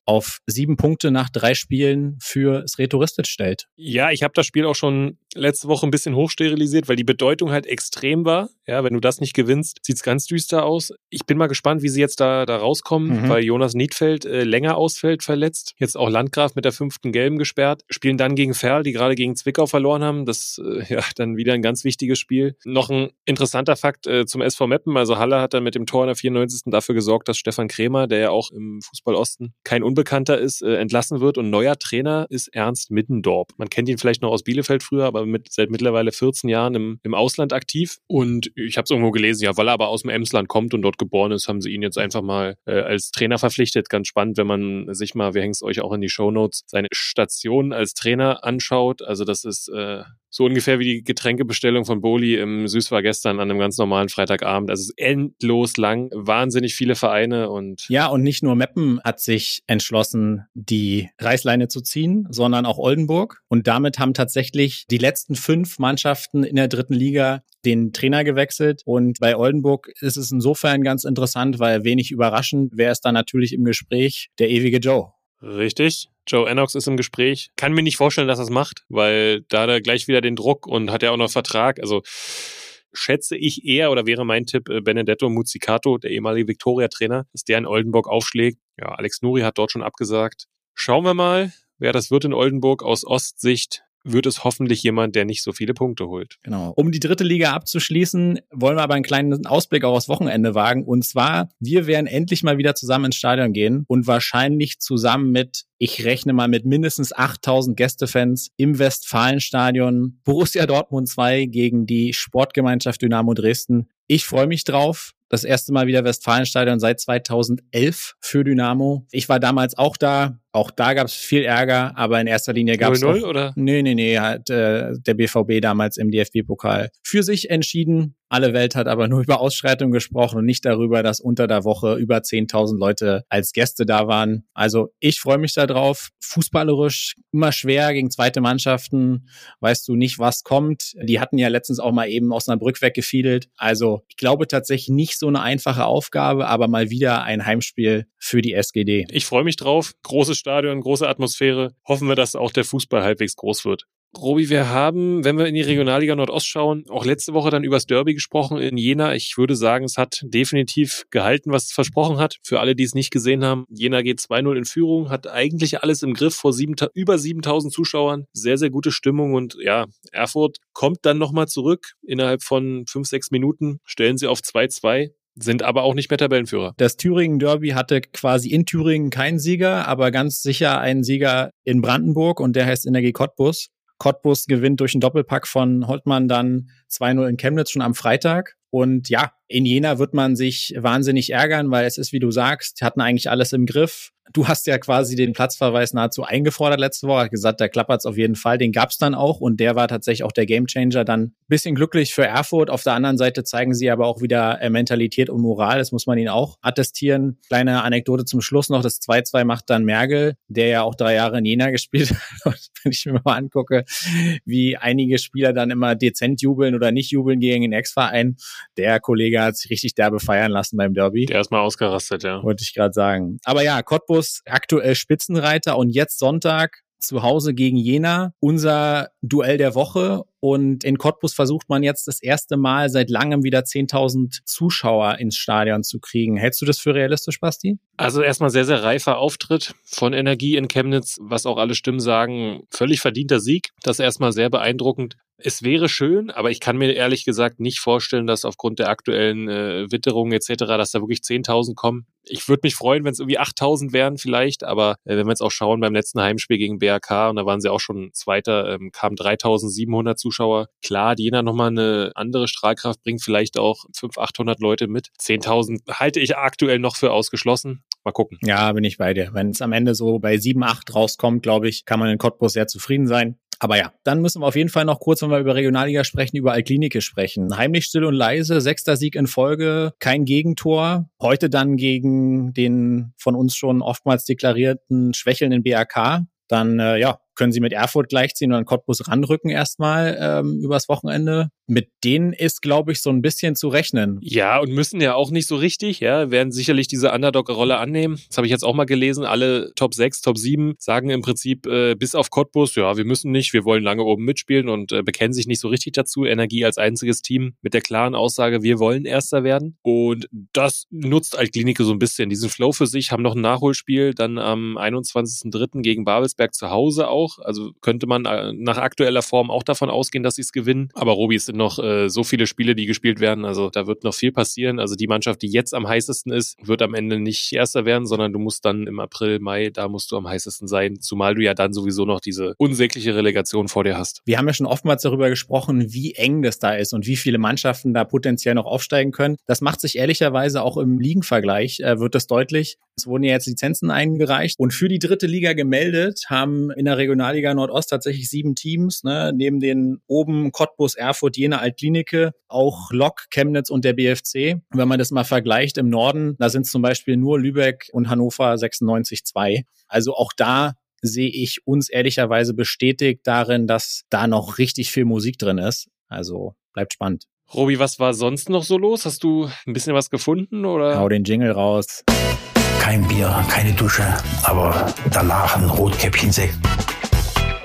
auf sieben Punkte nach drei Spielen für Sretoristic stellt. Ja, ich habe das Spiel auch schon letzte Woche ein bisschen hochsterilisiert, weil die Bedeutung halt extrem war. Ja, wenn du das nicht gewinnst, sieht's ganz düster aus. Ich bin mal gespannt, wie sie jetzt da, da rauskommen, mhm. weil Jonas Niedfeld äh, länger ausfällt, verletzt. Jetzt auch Landgraf mit der fünften Gelben gesperrt. Spielen dann gegen Ferl, die gerade gegen Zwickau verloren haben. Das äh, ja dann wieder ein ganz wichtiges Spiel. Noch ein interessanter Fakt äh, zum SV Meppen. Also Halle hat dann mit dem Tor in der 94. dafür gesorgt, dass Stefan Kremer, der ja auch im Fußball Osten kein Unbekannter ist, äh, entlassen wird. Und neuer Trainer ist Ernst Mittendorp. Man kennt ihn vielleicht noch aus Bielefeld früher, aber mit, seit mittlerweile 14 Jahren im, im Ausland aktiv. Und ich habe es irgendwo gelesen, ja, weil er aber aus dem Emsland kommt und dort geboren ist, haben sie ihn jetzt einfach mal äh, als Trainer verpflichtet. Ganz spannend, wenn man sich mal, wir hängen es euch auch in die Show Notes, seine Station als Trainer anschaut. Also das ist äh, so ungefähr wie die Getränkebestellung von Boli im Süß war gestern an einem ganz normalen Freitagabend. Also es ist endlos lang, wahnsinnig viele Vereine und. Ja, und nicht nur Meppen hat sich entschlossen, die Reißleine zu ziehen, sondern auch Oldenburg. Und damit haben tatsächlich die letzten fünf Mannschaften in der dritten Liga den Trainer gewechselt. Und bei Oldenburg ist es insofern ganz interessant, weil wenig überraschend wäre es dann natürlich im Gespräch der ewige Joe. Richtig. Joe Ennox ist im Gespräch. Kann mir nicht vorstellen, dass er es macht, weil da hat er gleich wieder den Druck und hat ja auch noch Vertrag. Also schätze ich eher oder wäre mein Tipp äh, Benedetto Muzzicato, der ehemalige Victoria-Trainer, dass der in Oldenburg aufschlägt. Ja, Alex Nuri hat dort schon abgesagt. Schauen wir mal, wer das wird in Oldenburg aus Ostsicht wird es hoffentlich jemand, der nicht so viele Punkte holt. Genau. Um die dritte Liga abzuschließen, wollen wir aber einen kleinen Ausblick auch aufs Wochenende wagen. Und zwar, wir werden endlich mal wieder zusammen ins Stadion gehen und wahrscheinlich zusammen mit, ich rechne mal mit mindestens 8000 Gästefans im Westfalenstadion Borussia Dortmund 2 gegen die Sportgemeinschaft Dynamo Dresden. Ich freue mich drauf das erste Mal wieder Westfalenstadion seit 2011 für Dynamo. Ich war damals auch da. Auch da gab es viel Ärger, aber in erster Linie gab es. 0 oder? Nee, nee, nee, hat äh, der BVB damals im DFB-Pokal für sich entschieden. Alle Welt hat aber nur über Ausschreitungen gesprochen und nicht darüber, dass unter der Woche über 10.000 Leute als Gäste da waren. Also ich freue mich darauf. Fußballerisch immer schwer gegen zweite Mannschaften. Weißt du nicht, was kommt. Die hatten ja letztens auch mal eben Osnabrück weggefiedelt. Also ich glaube tatsächlich nicht so eine einfache Aufgabe, aber mal wieder ein Heimspiel für die SGD. Ich freue mich drauf. Großes Stadion, große Atmosphäre. Hoffen wir, dass auch der Fußball halbwegs groß wird. Robi, wir haben, wenn wir in die Regionalliga Nordost schauen, auch letzte Woche dann übers Derby gesprochen in Jena. Ich würde sagen, es hat definitiv gehalten, was es versprochen hat. Für alle, die es nicht gesehen haben, Jena geht 2-0 in Führung, hat eigentlich alles im Griff vor sieben, über 7000 Zuschauern. Sehr, sehr gute Stimmung und ja, Erfurt kommt dann nochmal zurück. Innerhalb von fünf, sechs Minuten stellen sie auf 2-2 sind aber auch nicht mehr Tabellenführer. Das Thüringen Derby hatte quasi in Thüringen keinen Sieger, aber ganz sicher einen Sieger in Brandenburg und der heißt Energie Cottbus. Cottbus gewinnt durch einen Doppelpack von Holtmann dann 2-0 in Chemnitz schon am Freitag. Und ja, in Jena wird man sich wahnsinnig ärgern, weil es ist, wie du sagst, hatten eigentlich alles im Griff. Du hast ja quasi den Platzverweis nahezu eingefordert letzte Woche, hat gesagt, der klappert's auf jeden Fall. Den gab's dann auch und der war tatsächlich auch der Gamechanger. Dann bisschen glücklich für Erfurt. Auf der anderen Seite zeigen sie aber auch wieder äh, Mentalität und Moral. Das muss man ihnen auch attestieren. Kleine Anekdote zum Schluss noch. Das 2-2 macht dann Mergel, der ja auch drei Jahre in Jena gespielt hat. Wenn ich mir mal angucke, wie einige Spieler dann immer dezent jubeln oder nicht jubeln gegen den Ex-Verein. Der Kollege hat sich richtig derbe feiern lassen beim Derby. Der ist mal ausgerastet, ja. Wollte ich gerade sagen. Aber ja, Cottbus aktuell Spitzenreiter und jetzt Sonntag zu Hause gegen Jena. Unser Duell der Woche. Und in Cottbus versucht man jetzt das erste Mal seit langem wieder 10.000 Zuschauer ins Stadion zu kriegen. Hältst du das für realistisch, Basti? Also erstmal sehr, sehr reifer Auftritt von Energie in Chemnitz, was auch alle Stimmen sagen. Völlig verdienter Sieg. Das erstmal sehr beeindruckend. Es wäre schön, aber ich kann mir ehrlich gesagt nicht vorstellen, dass aufgrund der aktuellen äh, Witterung etc., dass da wirklich 10.000 kommen. Ich würde mich freuen, wenn es irgendwie 8.000 wären vielleicht, aber äh, wenn wir jetzt auch schauen beim letzten Heimspiel gegen BRK und da waren sie auch schon Zweiter, ähm, kamen 3.700 Zuschauer. Klar, die Jena nochmal eine andere Strahlkraft bringt vielleicht auch 500, 800 Leute mit. 10.000 halte ich aktuell noch für ausgeschlossen. Mal gucken. Ja, bin ich bei dir. Wenn es am Ende so bei 7, 8 rauskommt, glaube ich, kann man in Cottbus sehr zufrieden sein. Aber ja, dann müssen wir auf jeden Fall noch kurz, wenn wir über Regionalliga sprechen, über Alklinike sprechen. Heimlich still und leise, sechster Sieg in Folge, kein Gegentor. Heute dann gegen den von uns schon oftmals deklarierten schwächelnden BAK. Dann äh, ja, können sie mit Erfurt gleichziehen und dann Cottbus ranrücken erstmal ähm, übers Wochenende. Mit denen ist, glaube ich, so ein bisschen zu rechnen. Ja, und müssen ja auch nicht so richtig, ja, werden sicherlich diese Underdog-Rolle annehmen. Das habe ich jetzt auch mal gelesen. Alle Top 6, Top 7 sagen im Prinzip äh, bis auf Cottbus, ja, wir müssen nicht, wir wollen lange oben mitspielen und äh, bekennen sich nicht so richtig dazu. Energie als einziges Team mit der klaren Aussage, wir wollen Erster werden. Und das nutzt Altklinike so ein bisschen. Diesen Flow für sich, haben noch ein Nachholspiel, dann am 21.03. gegen Babelsberg zu Hause auch auch. Also könnte man äh, nach aktueller Form auch davon ausgehen, dass sie es gewinnen. Aber Robi, es sind noch äh, so viele Spiele, die gespielt werden. Also da wird noch viel passieren. Also die Mannschaft, die jetzt am heißesten ist, wird am Ende nicht Erster werden, sondern du musst dann im April, Mai, da musst du am heißesten sein. Zumal du ja dann sowieso noch diese unsägliche Relegation vor dir hast. Wir haben ja schon oftmals darüber gesprochen, wie eng das da ist und wie viele Mannschaften da potenziell noch aufsteigen können. Das macht sich ehrlicherweise auch im Ligenvergleich, äh, wird das deutlich. Es wurden ja jetzt Lizenzen eingereicht und für die dritte Liga gemeldet haben in der Regionalliga Nordost tatsächlich sieben Teams, ne? neben den oben Cottbus, Erfurt, Jena, Altklinike, auch Lok, Chemnitz und der BFC. Wenn man das mal vergleicht im Norden, da sind zum Beispiel nur Lübeck und Hannover 96-2. Also auch da sehe ich uns ehrlicherweise bestätigt darin, dass da noch richtig viel Musik drin ist. Also bleibt spannend. Robi, was war sonst noch so los? Hast du ein bisschen was gefunden oder? Hau den Jingle raus kein Bier, keine Dusche, aber danach ein Rotkäppchensekt.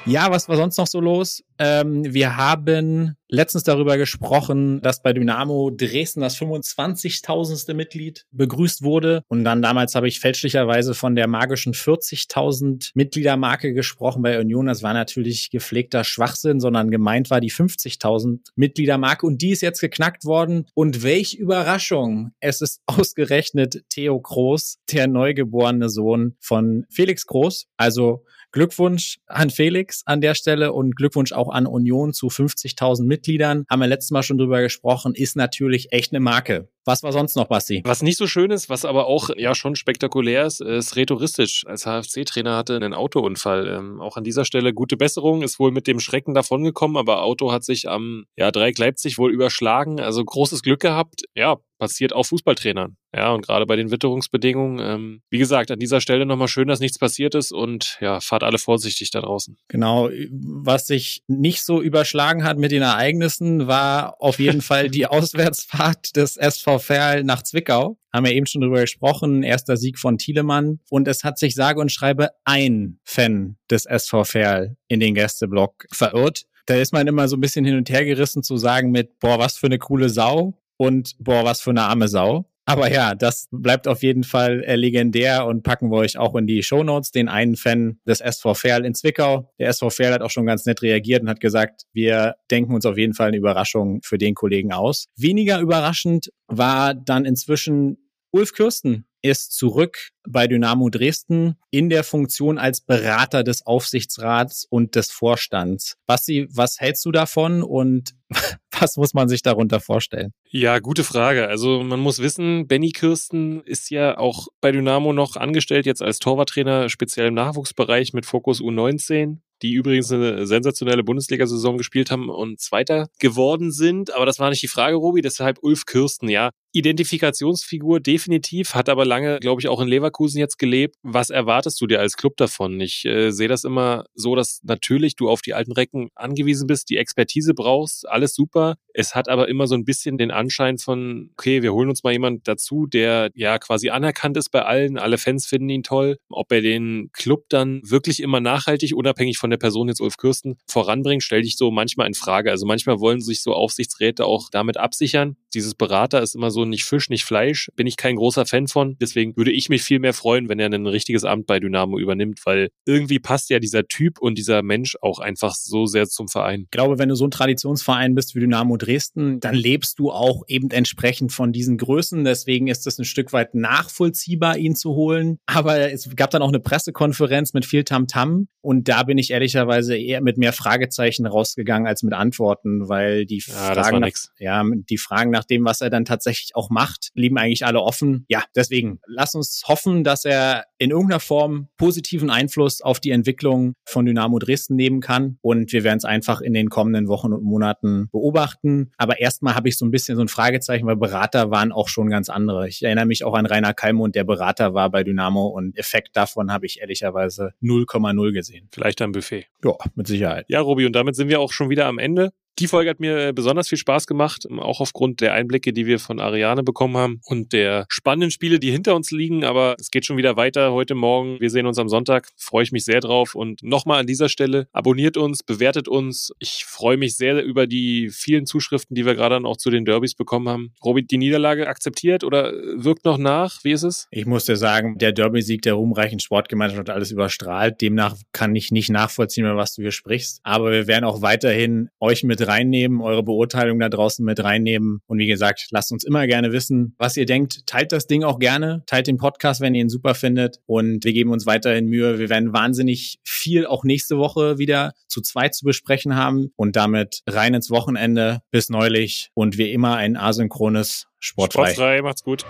Ja, was war sonst noch so los? Ähm, wir haben letztens darüber gesprochen, dass bei Dynamo Dresden das 25.000. Mitglied begrüßt wurde. Und dann damals habe ich fälschlicherweise von der magischen 40.000 Mitgliedermarke gesprochen bei Union. Das war natürlich gepflegter Schwachsinn, sondern gemeint war die 50.000 Mitgliedermarke. Und die ist jetzt geknackt worden. Und welch Überraschung! Es ist ausgerechnet Theo Groß, der neugeborene Sohn von Felix Groß. Also Glückwunsch an Felix an der Stelle und Glückwunsch auch an Union zu 50.000 Mitgliedern. Haben wir letztes Mal schon drüber gesprochen, ist natürlich echt eine Marke. Was war sonst noch, Basti? Was nicht so schön ist, was aber auch ja schon spektakulär ist, ist Retoristisch. Als HFC-Trainer hatte einen Autounfall. Ähm, auch an dieser Stelle gute Besserung, ist wohl mit dem Schrecken davongekommen, aber Auto hat sich am ja, Dreieck Leipzig wohl überschlagen. Also großes Glück gehabt. Ja, passiert auch Fußballtrainern. Ja, und gerade bei den Witterungsbedingungen, ähm, wie gesagt, an dieser Stelle nochmal schön, dass nichts passiert ist und ja, fahrt alle vorsichtig da draußen. Genau, was sich nicht so überschlagen hat mit den Ereignissen, war auf jeden Fall die Auswärtsfahrt des SV Verl nach Zwickau. Haben wir eben schon drüber gesprochen, erster Sieg von Thielemann. Und es hat sich sage und schreibe ein Fan des SV Verl in den Gästeblock verirrt. Da ist man immer so ein bisschen hin und her gerissen zu sagen mit, boah, was für eine coole Sau und boah, was für eine arme Sau. Aber ja, das bleibt auf jeden Fall äh, legendär und packen wir euch auch in die Shownotes. Den einen Fan des SV Verl in Zwickau. Der SV Verl hat auch schon ganz nett reagiert und hat gesagt, wir denken uns auf jeden Fall eine Überraschung für den Kollegen aus. Weniger überraschend war dann inzwischen Ulf Kürsten ist zurück bei Dynamo Dresden in der Funktion als Berater des Aufsichtsrats und des Vorstands. Basti, was hältst du davon und was muss man sich darunter vorstellen? Ja, gute Frage. Also man muss wissen, Benny Kirsten ist ja auch bei Dynamo noch angestellt, jetzt als Torwarttrainer, speziell im Nachwuchsbereich mit Fokus U19 die übrigens eine sensationelle Bundesliga-Saison gespielt haben und Zweiter geworden sind. Aber das war nicht die Frage, Robi. Deshalb Ulf Kirsten, ja. Identifikationsfigur definitiv, hat aber lange, glaube ich, auch in Leverkusen jetzt gelebt. Was erwartest du dir als Club davon? Ich äh, sehe das immer so, dass natürlich du auf die alten Recken angewiesen bist, die Expertise brauchst, alles super. Es hat aber immer so ein bisschen den Anschein von, okay, wir holen uns mal jemand dazu, der ja quasi anerkannt ist bei allen. Alle Fans finden ihn toll. Ob er den Club dann wirklich immer nachhaltig, unabhängig von der Person jetzt Ulf Kürsten, voranbringt, stelle ich so manchmal in Frage. Also manchmal wollen sich so Aufsichtsräte auch damit absichern. Dieses Berater ist immer so nicht Fisch, nicht Fleisch. Bin ich kein großer Fan von. Deswegen würde ich mich viel mehr freuen, wenn er ein richtiges Amt bei Dynamo übernimmt, weil irgendwie passt ja dieser Typ und dieser Mensch auch einfach so sehr zum Verein. Ich glaube, wenn du so ein Traditionsverein bist wie Dynamo Dresden, dann lebst du auch eben entsprechend von diesen Größen. Deswegen ist es ein Stück weit nachvollziehbar, ihn zu holen. Aber es gab dann auch eine Pressekonferenz mit viel Tamtam -Tam und da bin ich ehrlicherweise eher mit mehr Fragezeichen rausgegangen als mit Antworten, weil die ja, Fragen, nach, ja, die Fragen nach dem, was er dann tatsächlich auch macht, blieben eigentlich alle offen. Ja, deswegen lass uns hoffen, dass er in irgendeiner Form positiven Einfluss auf die Entwicklung von Dynamo Dresden nehmen kann. Und wir werden es einfach in den kommenden Wochen und Monaten beobachten. Aber erstmal habe ich so ein bisschen so ein Fragezeichen, weil Berater waren auch schon ganz andere. Ich erinnere mich auch an Rainer Kalmund, der Berater war bei Dynamo und Effekt davon habe ich ehrlicherweise 0,0 gesehen. Vielleicht ein Buffet. Ja, mit Sicherheit. Ja, Robi, und damit sind wir auch schon wieder am Ende. Die Folge hat mir besonders viel Spaß gemacht, auch aufgrund der Einblicke, die wir von Ariane bekommen haben und der spannenden Spiele, die hinter uns liegen. Aber es geht schon wieder weiter heute Morgen. Wir sehen uns am Sonntag. Freue ich mich sehr drauf. Und nochmal an dieser Stelle, abonniert uns, bewertet uns. Ich freue mich sehr über die vielen Zuschriften, die wir gerade dann auch zu den Derbys bekommen haben. Robi, die Niederlage akzeptiert oder wirkt noch nach? Wie ist es? Ich muss dir sagen, der Derby-Sieg der ruhmreichen Sportgemeinschaft hat alles überstrahlt. Demnach kann ich nicht nachvollziehen, was du hier sprichst. Aber wir werden auch weiterhin euch mit reinnehmen, eure Beurteilung da draußen mit reinnehmen. Und wie gesagt, lasst uns immer gerne wissen, was ihr denkt. Teilt das Ding auch gerne. Teilt den Podcast, wenn ihr ihn super findet. Und wir geben uns weiterhin Mühe. Wir werden wahnsinnig viel auch nächste Woche wieder zu zweit zu besprechen haben. Und damit rein ins Wochenende. Bis neulich. Und wie immer ein asynchrones Sportfrei. Sportfrei, macht's gut.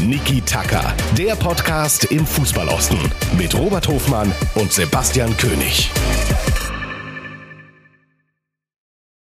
Niki Tacker, der Podcast im Fußballosten mit Robert Hofmann und Sebastian König.